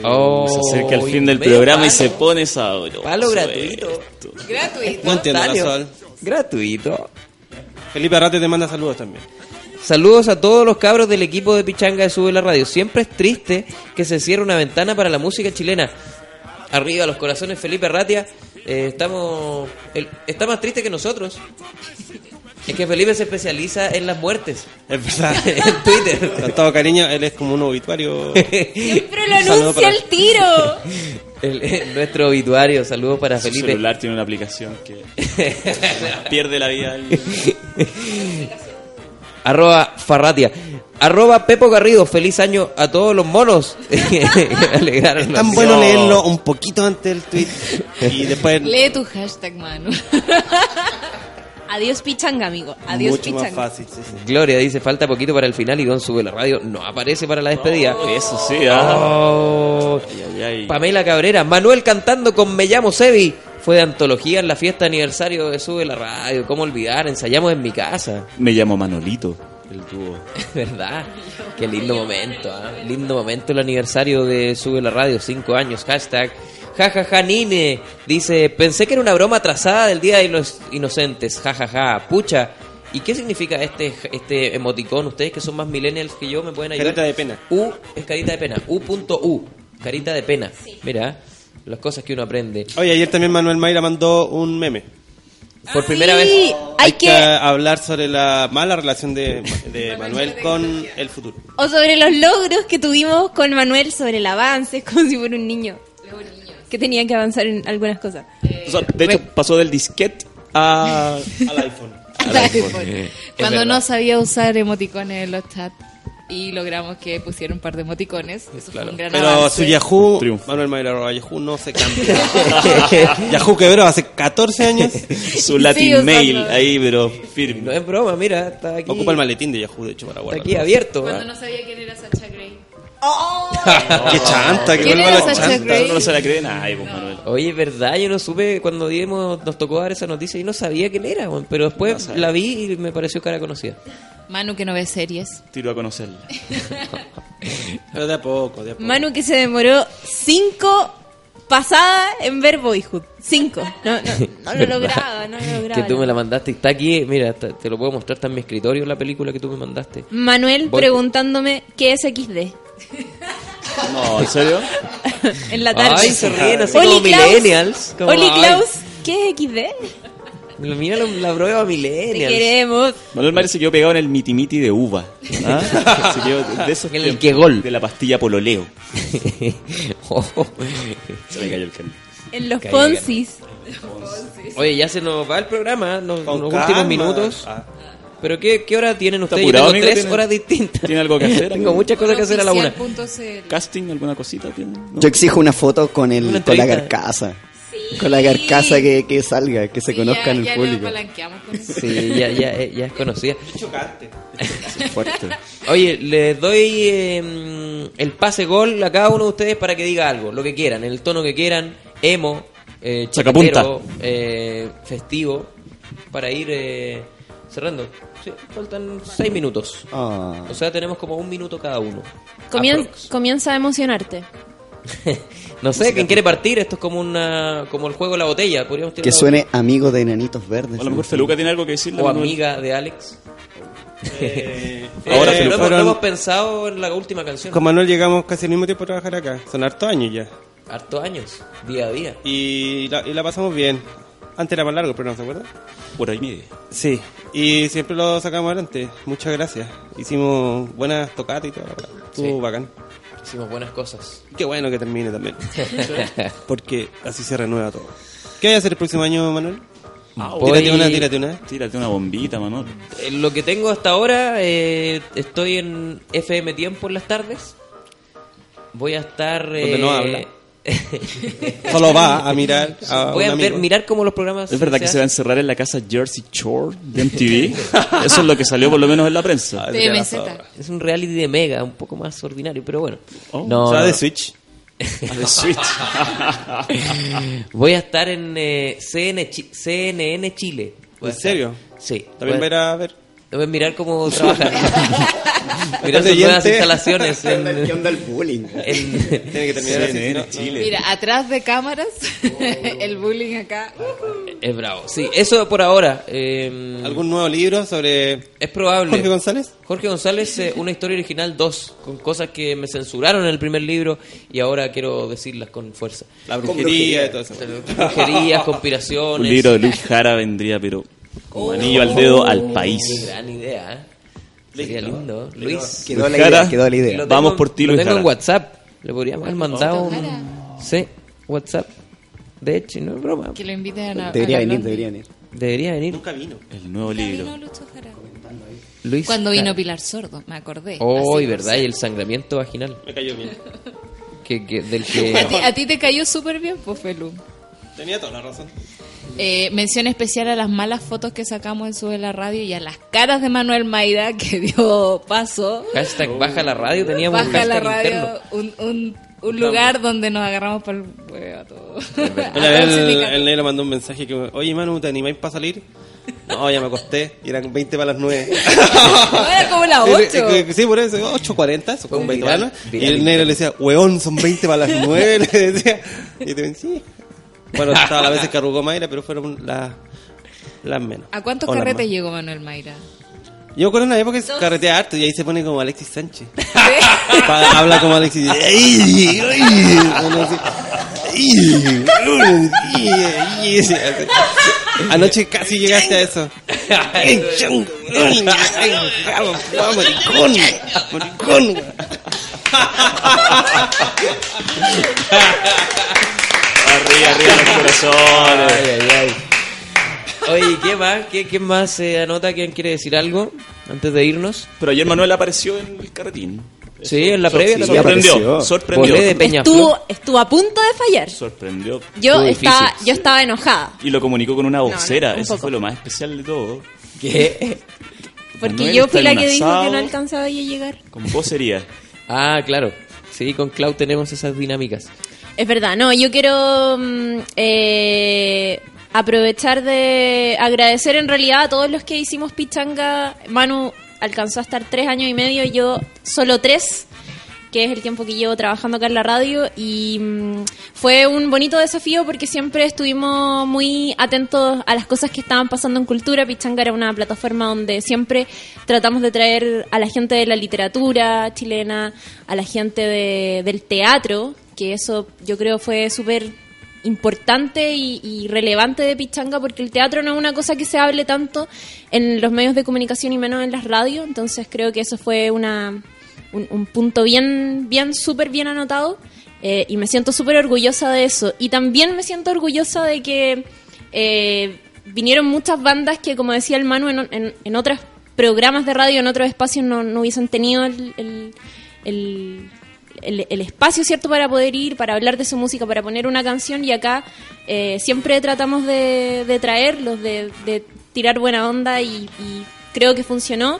Oh, se acerca el fin del programa y se pone sabroso. Palo gratuito. Gratuito. No entiendo la sol. Gratuito. Felipe Arrate te manda saludos también. Saludos a todos los cabros del equipo de Pichanga de Sube la Radio. Siempre es triste que se cierre una ventana para la música chilena. Arriba los corazones Felipe Ratia. Eh, estamos el- está más triste que nosotros. Es que Felipe se especializa en las muertes. Es verdad. <laughs> en Twitter. Con todo cariño, él es como un obituario. Siempre lo anuncia para- al tiro. <laughs> El- el- nuestro obituario. Saludos para Su Felipe. celular tiene una aplicación que <laughs> pierde la vida. Arroba Farratia. Arroba Pepo Garrido. Feliz año a todos los monos. <laughs> Alegaron Es los- tan bueno No. leerlo un poquito antes del tweet y <laughs> después Lee tu hashtag, mano. <laughs> Adiós Pichanga, amigo. Adiós mucho más Pichanga. fácil. sí, sí. Gloria dice falta poquito para el final y Don sube la radio. No aparece para la despedida. Eso sí, ah. Oh. Ay, ay, ay. Pamela Cabrera. Manuel cantando con Me llamo Sebi. Fue de antología en la fiesta de aniversario de Sube la Radio. ¿Cómo olvidar? Ensayamos en mi casa. Me llamo Manolito, el dúo. <laughs> ¿Verdad? Qué lindo momento, ¿ah? Lindo momento el aniversario de Sube la Radio, cinco años, hashtag. Jajaja Nine, dice, pensé que era una broma atrasada del Día de los Inocentes, jajaja, pucha. ¿Y qué significa este este emoticón? Ustedes que son más millennials que yo, ¿me pueden ayudar? Carita de pena. U es carita de pena, U.U, carita de pena. Mira, las cosas que uno aprende. Oye, ayer también Manuel Mayra mandó un meme. Por primera Sí, vez. hay que... hablar sobre la mala relación de, de Manuel con el futuro. O sobre los logros que tuvimos con Manuel sobre el avance, <laughs> como si fuera un niño. Que tenía que avanzar en algunas cosas. O sea, de hecho, pasó del disquete a... Al <laughs> iPhone. al iPhone. Cuando verdad. no sabía usar emoticones en los chats y logramos que pusiera un par de emoticones. Eso Claro. fue un gran Pero avance. su Yahoo, Triunfo. Manuel Mayra arroba Yahoo no se cambia. <laughs> <laughs> Yahoo quebró hace 14 años. <laughs> Su Latin usando. Mail ahí, pero No firme. es broma, mira, está aquí. Ocupa el maletín de Yahoo, de hecho, para Está guardar. aquí abierto. Cuando ¿ah? no sabía quién era Sacha Grey. <laughs> Qué chanta, que ¿Quién vuelva la chanta. No se la creen. Ay, pues Manuel. Oye, es verdad, yo no supe cuando dimos, nos tocó dar esa noticia y no sabía quién era, pero después No la vi y me pareció cara conocida. Manu que no ve series. Tiro a conocerla. <laughs> Pero de a poco, de a poco. Manu que se demoró cinco pasadas en ver Boyhood. Cinco. No, no, no lo <laughs> lograba, no lo lograba. Que tú me la mandaste, está aquí, mira, está- te lo puedo mostrar, está en mi escritorio la película que tú me mandaste. Manuel Voy- preguntándome qué es XD. <laughs> No, ¿en serio? <laughs> En la tarde. Ay, se ríen así Oli como Klaus. millennials. como, Oli ay, Klaus, ¿qué es XD? Mira la, la prueba Te millennials. queremos. Manuel Mayer se quedó pegado en el mitimiti de uva. ¿Ah? <laughs> Se quedó de esos En el que gol. De la pastilla pololeo. Oh. Se me cayó el carnet. En los Poncis. Oye, ya se nos va el programa, nos, los calma. últimos minutos. Ah. Pero ¿qué, qué hora tienen ¿Está ustedes? Yo apurado, tengo amigo? tres ¿Tiene- horas distintas. ¿Tiene algo que hacer, <laughs> Tengo amigo? muchas cosas que hacer a la una. ¿Casting? ¿Alguna cosita tiene? ¿No? Yo exijo una foto con, el, Una con la carcasa. Con la carcasa que, que salga, que se Sí, conozca ya- en el ya público. con eso. Sí, ya, ya, eh, ya es conocida. Chocante. Fuerte. Oye, les doy eh, el pase gol a cada uno de ustedes para que diga algo, lo que quieran, en el tono que quieran, emo, eh, chaquetero, eh, festivo, para ir eh, cerrando. Sí, faltan seis minutos. Ah. O sea, tenemos como un minuto cada uno. Comien- Aprox. comienza a emocionarte. <laughs> No sé, ¿quién quiere partir? Esto es como una como el juego de la botella. Podríamos tirar Que suene amigo de enanitos verdes. A lo mejor Feluca tiene algo que decirle. O amiga de Alex. <laughs> Ahora, Eh, lo, hemos, fueron- lo hemos pensado en la última canción. Con Manuel llegamos casi al mismo tiempo a trabajar acá. Son hartos años ya. Hartos años, día a día. Y la, y la pasamos bien. Antes era más largo, pero no se acuerda. Por ahí media. Sí, y siempre lo sacamos adelante. Muchas gracias. Hicimos buenas tocatas y todo. Estuvo Sí. bacán. Hicimos buenas cosas. Qué bueno que termine también. <laughs> <laughs> Porque así se renueva todo. ¿Qué hay a hacer el próximo año, Manuel? Voy- Tírate una, tírate una. Tírate una bombita, Manuel. Eh, Lo que tengo hasta ahora, eh, estoy en FM Tiempo en las tardes. Voy a estar... Donde no eh, habla. <laughs> Solo va a mirar a Voy un a ver, amigo. mirar cómo los programas... ¿Es verdad que se va a encerrar en la casa Jersey Shore de MTV? Eso es lo que salió por lo menos en la prensa. Ah. Es un reality de Mega, un poco más ordinario, pero bueno. Oh, no, O sea, no. de Switch. <laughs> De Switch. <laughs> Voy a estar en eh, CN Chi- CNN Chile. ¿En serio? Sí. También va a Voy ir a ver. A mirar cómo <laughs> trabajan. mirar sus Oyente. nuevas instalaciones. ¿Qué onda, En, qué onda el bullying? en- Tiene que terminar así. ¿no? Chile. Mira, atrás de cámaras, <laughs> el bullying acá. es bravo. Sí, eso por ahora. eh, ¿Algún nuevo libro sobre Es probable. Jorge González? Jorge González, eh, una historia original 2, con cosas que me censuraron en el primer libro y ahora quiero decirlas con fuerza. La brujería y todo eso. Brujerías, conspiraciones. Un libro de Luis Jara vendría, pero como anillo al dedo al Qué país. gran idea, ¿eh? Sería lindo. Luis. Quedó la Jara, idea, quedó la Lo idea. tengo- Vamos por ti, Lo Luis tengo en Jara. WhatsApp. Le podríamos haber mandado un... Sí, WhatsApp. De hecho, no es broma. Que lo inviten a Debería a venir, debería venir. Debería venir Nunca vino. El nuevo libro. Vino Lucho Jara. Luis. Cuando vino. Pilar Sordo, me acordé. Oh, Así, y verdad, y el sangramiento vaginal. Me cayó bien. Que, que- del <laughs> A que... ti, a ti te cayó súper bien, pues, Felu. Tenía toda la razón. Eh, mención especial a las malas fotos que sacamos en Sube la Radio y a las caras de Manuel Mayra <laughs> que dio paso. Hashtag baja la radio, teníamos un Baja la hashtag radio, un, un, un lugar donde nos agarramos por el huevo a todos. <laughs> Una vez el, el negro mandó un mensaje que, oye Manu, ¿te animáis para salir? No, ya me acosté y eran 20 para las 9. <laughs> Era como las Sí, 8. sí, por eso, 8.40, eso fue un 20 para las 9. Y el negro le decía, weón, son 20 para las 9. Le decía. Y te decía, sí. Bueno, <laughs> estaba las veces que arrugó Mayra, pero fueron las, las menos. ¿A cuántos O carretes llegó Manuel Mayra? Yo con una época que se carretea harto y ahí se pone como Alexis Sánchez. <laughs> Pa- Habla como Alexis. <laughs> ¡Ay, ay! Anoche casi llegaste a eso. ¡Ay, chongo! ¡Ay, ay, bravo, bravo, maricón! ¡Maricón! Arriba, arriba los corazones. Ay, ay, ay. Oye, ¿qué más? ¿Qué, qué más se anota? ¿Quién quiere decir algo antes de irnos? Pero ayer Manuel apareció en el carretín. Sí, en la previa también Sorprendió, apareció. sorprendió. Estuvo, estuvo a punto de fallar. Sorprendió. Yo estaba, difícil. yo estaba enojada. Y lo comunicó con una no, vocera. un Eso poco. fue lo más especial de todo. ¿Qué? Porque Manuel yo fui la que dijo que no alcanzaba a llegar. Con vocería. Ah, claro. Sí, con Cloud tenemos esas dinámicas. Es verdad, no, yo quiero mm, eh, aprovechar de agradecer en realidad a todos los que hicimos Pichanga. Manu alcanzó a estar tres años y medio, yo solo tres, que es el tiempo que llevo trabajando acá en la radio. Y mm, fue un bonito desafío porque siempre estuvimos muy atentos a las cosas que estaban pasando en cultura. Pichanga era una plataforma donde siempre tratamos de traer a la gente de la literatura chilena, a la gente de- del teatro, que eso yo creo fue súper importante y, y relevante de Pichanga porque el teatro no es una cosa que se hable tanto en los medios de comunicación y menos en las radios, entonces creo que eso fue una, un, un punto bien, bien, súper bien anotado eh, y me siento súper orgullosa de eso. Y también me siento orgullosa de que eh, vinieron muchas bandas que, como decía el Manu, en, en, otros programas de radio, en otros espacios no, no hubiesen tenido el- el- el, el, espacio, ¿cierto?, para poder ir, para hablar de su música, para poner una canción y acá eh, siempre tratamos de, de traerlos, de, de tirar buena onda y creo que funcionó.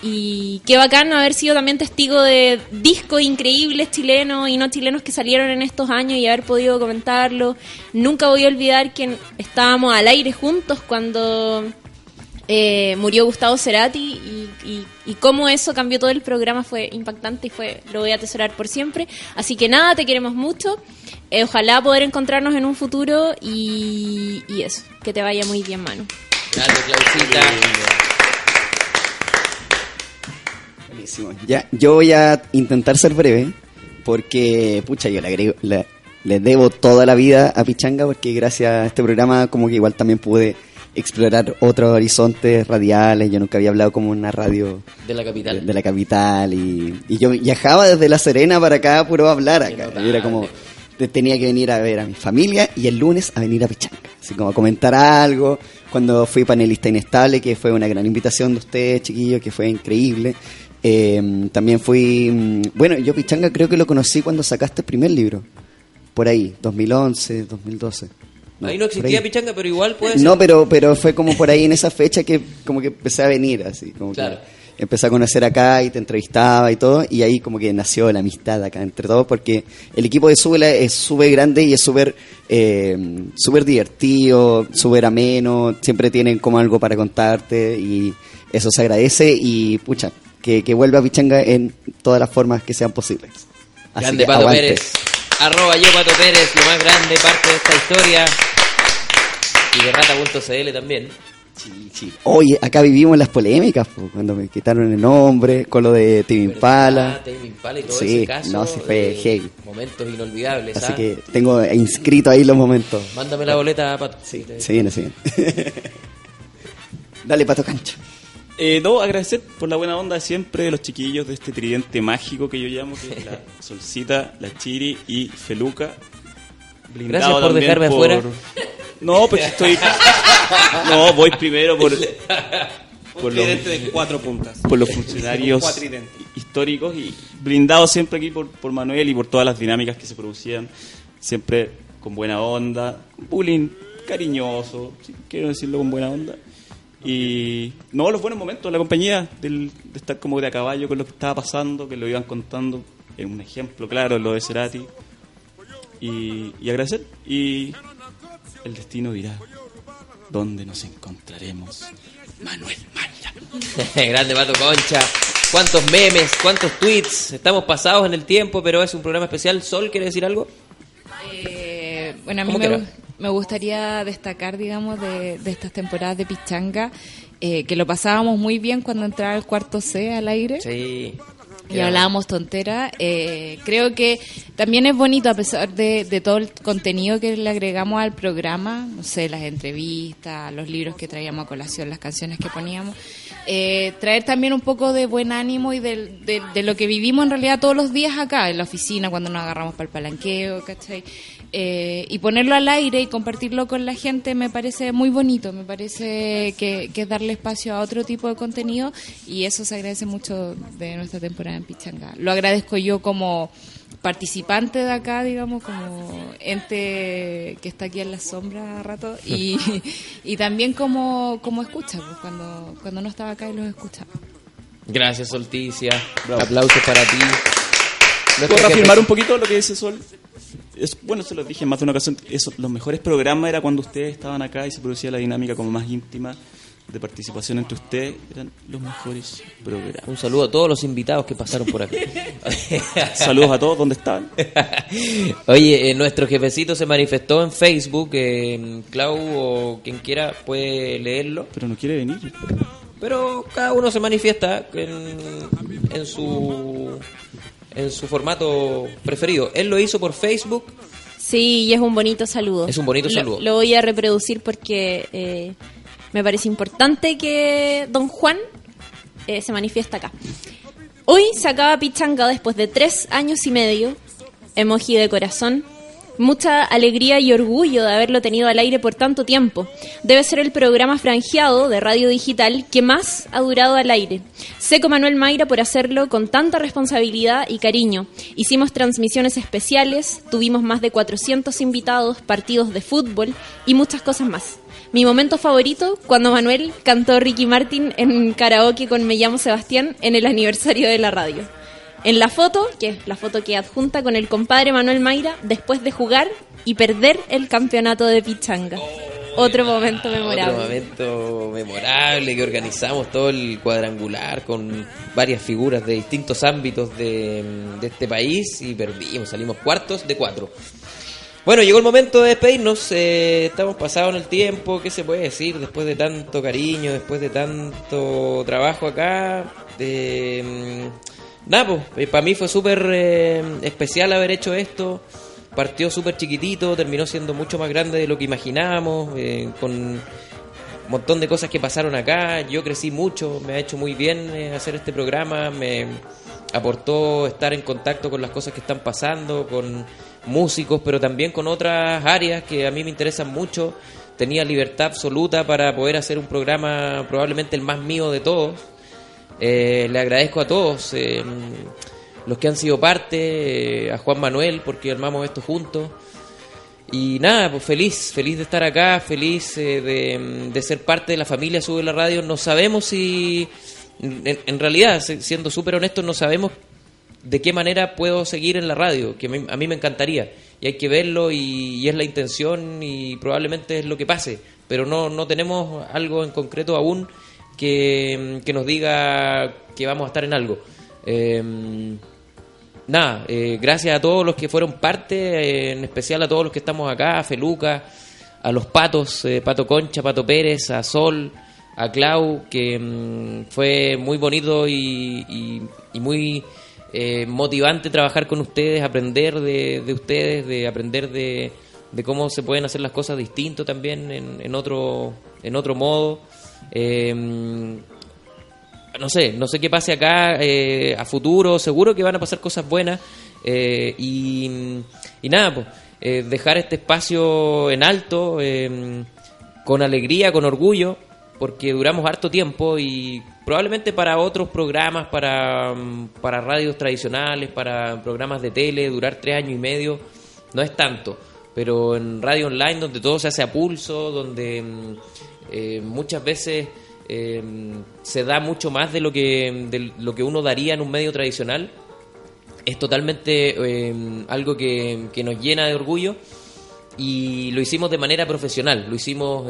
Y qué bacán haber sido también testigo de discos increíbles chilenos y no chilenos que salieron en estos años y haber podido comentarlo. Nunca voy a olvidar que estábamos al aire juntos cuando eh, murió Gustavo Cerati y, y, y cómo eso cambió todo el programa fue impactante y fue lo voy a atesorar por siempre. Así que nada, te queremos mucho. Eh, ojalá poder encontrarnos en un futuro y, y eso, que te vaya muy bien, Manu. Gracias, Clausita. Buenísimo. Ya, yo voy a intentar ser breve porque, pucha, yo le, agrego, le, le debo toda la vida a Pichanga porque gracias a este programa como que igual también pude explorar otros horizontes radiales. Yo nunca había hablado como una radio De la capital. de, de la capital y, y yo viajaba desde La Serena para acá puro a hablar acá. Y era como, te- tenía que venir a ver a mi familia y el lunes a venir a Pichanga. Así como a comentar algo. Cuando fui panelista inestable, que fue una gran invitación de ustedes, chiquillos, que fue increíble. Eh, también fui, mm, bueno, yo Pichanga creo que lo conocí cuando sacaste el primer libro. Por ahí, 2011, 2012. Ahí no existía ahí. pichanga, pero igual puede ser. No, pero, pero fue como por ahí en esa fecha que como que empecé a venir, así, como Claro. que empecé a conocer acá y te entrevistaba y todo, y ahí como que nació la amistad acá entre todos, porque el equipo de Súbela es súper grande y es súper eh, súper divertido, súper ameno, siempre tienen como algo para contarte y eso se agradece y pucha, que, que vuelva a Pichanga en todas las formas que sean posibles. Así Grande que Pato aguante. Pérez. Arroba yo Pato Pérez, lo más grande parte de esta historia. Y de rata.cl también. Oye, acá vivimos las polémicas, po, cuando me quitaron el nombre, con lo de Tim Impala. Ah, Impala y todo Sí, ese caso. no, sí fue eh, heavy. Momentos inolvidables. Así ¿ah? que tengo inscrito ahí los momentos. Mándame la boleta, Pato. Sí, se viene, viene. Dale, Pato Cancho. Eh, no, agradecer por la buena onda de siempre de los chiquillos de este tridente mágico que yo llamo, que es la <laughs> Solcita, la Chiri y Feluca. Blindado Gracias por dejarme afuera. No, pues estoy... No, voy primero por... Por los, tridente de cuatro puntas. por los funcionarios históricos y blindado siempre aquí por, por Manuel y por todas las dinámicas que se producían, siempre con buena onda, bullying cariñoso, si quiero decirlo con buena onda. Y no, los buenos momentos, la compañía del- de estar como de a caballo con lo que estaba pasando, que lo iban contando, es un ejemplo claro, lo de Cerati. Y, y agradecer. Y el destino dirá dónde nos encontraremos. Manuel Mayra. <laughs> Grande Pato Concha. Cuántos memes, cuántos tweets. Estamos pasados en el tiempo, pero es un programa especial. Sol, ¿quiere decir algo? Eh, bueno, a mí ¿Cómo me? Me gustaría destacar, digamos, de, de estas temporadas de Pichanga, eh, que lo pasábamos muy bien cuando entraba el cuarto C al aire. Sí. Y hablábamos tontera. Eh, creo que también es bonito, a pesar de, de todo el contenido que le agregamos al programa, no sé, las entrevistas, los libros que traíamos a colación, las canciones que poníamos, eh, traer también un poco de buen ánimo y de, de lo que vivimos en realidad todos los días acá, en la oficina, cuando nos agarramos para el palanqueo, ¿cachai? Eh, y ponerlo al aire y compartirlo con la gente me parece muy bonito, me parece que, que es darle espacio a otro tipo de contenido y eso se agradece mucho de nuestra temporada en Pichanga. Lo agradezco yo como participante de acá, digamos, como ente que está aquí en la sombra a rato y, <laughs> y también como, como escucha, pues, cuando, cuando no estaba acá y los escuchaba. Gracias, Solticia. Aplausos para ti. ¿Puedo reafirmar un poquito lo que dice Sol? Es, bueno, se lo dije en más de una ocasión. Eso, los mejores programas era cuando ustedes estaban acá y se producía la dinámica como más íntima de participación entre ustedes. Eran los mejores programas. Un saludo a todos los invitados que pasaron por acá. <laughs> Saludos a todos, ¿dónde están? <laughs> Oye, eh, nuestro jefecito se manifestó en Facebook. eh, Clau o quien quiera puede leerlo. Pero no quiere venir. Pero cada uno se manifiesta en, en su en su formato preferido. Él lo hizo por Facebook. Sí, y es un bonito saludo. Es un bonito Lo- saludo. Lo, voy a reproducir porque eh, me parece importante que don Juan eh, se manifiesta acá. Hoy se acaba Pichanga después de tres años y medio. Emoji de corazón. Mucha alegría y orgullo de haberlo tenido al aire por tanto tiempo. Debe ser el programa franjeado de radio digital que más ha durado al aire. Seco Manuel Mayra por hacerlo con tanta responsabilidad y cariño. Hicimos transmisiones especiales, tuvimos más de 400 invitados, partidos de fútbol y muchas cosas más. Mi momento favorito, cuando Manuel cantó Ricky Martin en karaoke con Me llamo Sebastián en el aniversario de la radio. En la foto, que es la foto que adjunta con el compadre Manuel Mayra, después de jugar y perder el campeonato de Pichanga. Otro momento memorable. Otro momento memorable que organizamos todo el cuadrangular con varias figuras de distintos ámbitos de, de este país y perdimos, salimos cuartos de cuatro. Bueno, llegó el momento de despedirnos. eh, estamos pasados en el tiempo. ¿Qué se puede decir después de tanto cariño, después de tanto trabajo acá? Mm, nada, pues, para mí fue súper eh, especial haber hecho esto. Partió súper chiquitito, terminó siendo mucho más grande de lo que imaginábamos, eh, con un montón de cosas que pasaron acá. Yo crecí mucho, me ha hecho muy bien eh, hacer este programa, me aportó estar en contacto con las cosas que están pasando, con músicos, pero también con otras áreas que a mí me interesan mucho. Tenía libertad absoluta para poder hacer un programa probablemente el más mío de todos. Eh, le agradezco a todos eh, los que han sido parte, eh, a Juan Manuel porque armamos esto juntos. Y nada, pues feliz, feliz de estar acá, feliz eh, de, de ser parte de la familia Sube la Radio. No sabemos si, en, realidad, siendo súper honestos, no sabemos de qué manera puedo seguir en la radio, que a mí me encantaría. Y hay que verlo y, y es la intención y probablemente es lo que pase. Pero no, no tenemos algo en concreto aún que, que nos diga que vamos a estar en algo. Eh, nada, gracias a todos los que fueron parte, en especial a todos los que estamos acá, a Feluca, a los patos, eh, Pato Concha, Pato Pérez, a Sol, a Clau, que mm, fue muy bonito y, y- y muy eh, motivante trabajar con ustedes, aprender de, de ustedes, de aprender de, de cómo se pueden hacer las cosas distinto también en, en otro en otro modo. Eh, no sé, no sé qué pase acá eh, a futuro, seguro que van a pasar cosas buenas. Eh, y, y nada, pues eh, dejar este espacio en alto, eh, con alegría, con orgullo, porque duramos harto tiempo y probablemente para otros programas, para, mm, para radios tradicionales, para programas de tele, durar tres años y medio, no es tanto, pero en radio online donde todo se hace a pulso, donde mm, eh, muchas veces eh, se da mucho más de lo que de lo que uno daría en un medio tradicional. Es totalmente eh, algo que, que nos llena de orgullo y lo hicimos de manera profesional, lo hicimos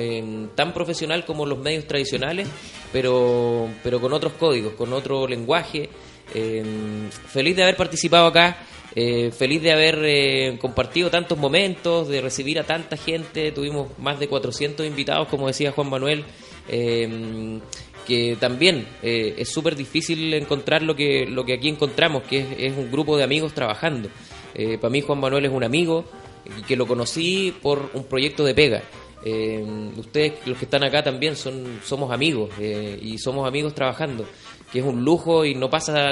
tan profesional como los medios tradicionales, pero, pero con otros códigos, con otro lenguaje. Feliz de haber participado acá, eh, feliz de haber eh, compartido tantos momentos, de recibir a tanta gente, tuvimos más de 400 invitados, como decía Juan Manuel. eh, que también eh, es súper difícil encontrar lo que, lo que aquí encontramos, que es, un grupo de amigos trabajando. Eh, para mí Juan Manuel es un amigo que lo conocí por un proyecto de pega. Eh, ustedes, los que están acá también, son somos amigos eh, y somos amigos trabajando, que es un lujo y no pasa,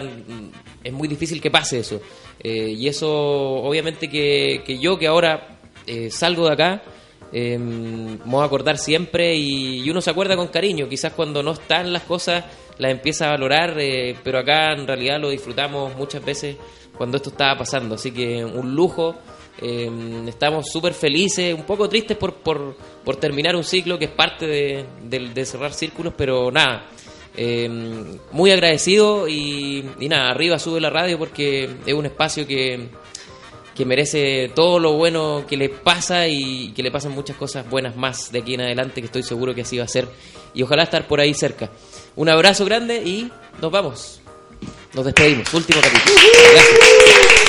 es muy difícil que pase eso. Eh, y eso, obviamente, que, yo que ahora eh, salgo de acá, eh, me voy a acordar siempre y, uno se acuerda con cariño. Quizás cuando no están las cosas las empieza a valorar, eh, pero acá en realidad lo disfrutamos muchas veces cuando esto estaba pasando. Así que un lujo. eh, estamos súper felices, un poco tristes por, por, por terminar un ciclo que es parte de- de cerrar círculos, pero nada. Eh, muy agradecido y, y nada, arriba sube la radio porque es un espacio que, que merece todo lo bueno que le pasa y que le pasan muchas cosas buenas más de aquí en adelante, que estoy seguro que así va a ser. Y ojalá estar por ahí cerca. Un abrazo grande y nos vamos. Nos despedimos. Último capítulo. Gracias.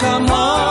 come on.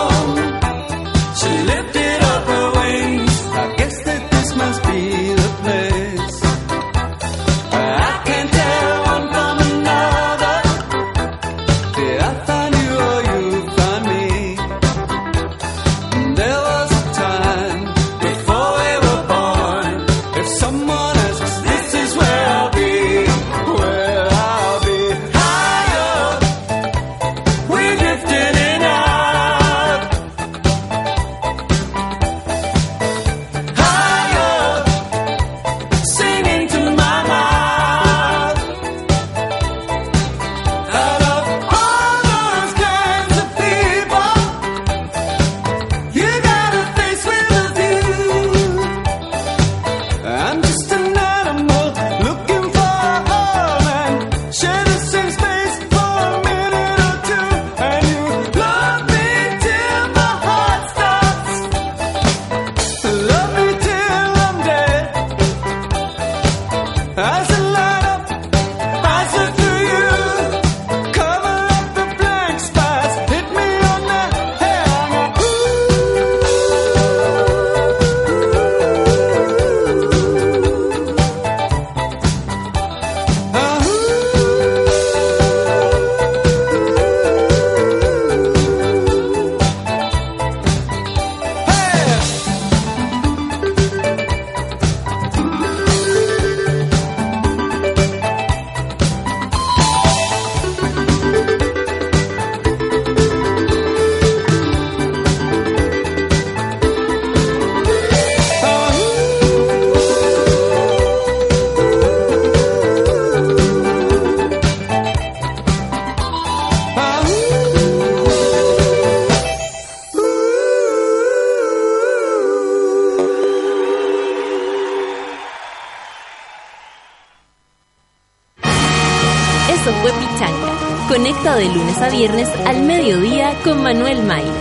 Viernes al mediodía con Manuel Mayra.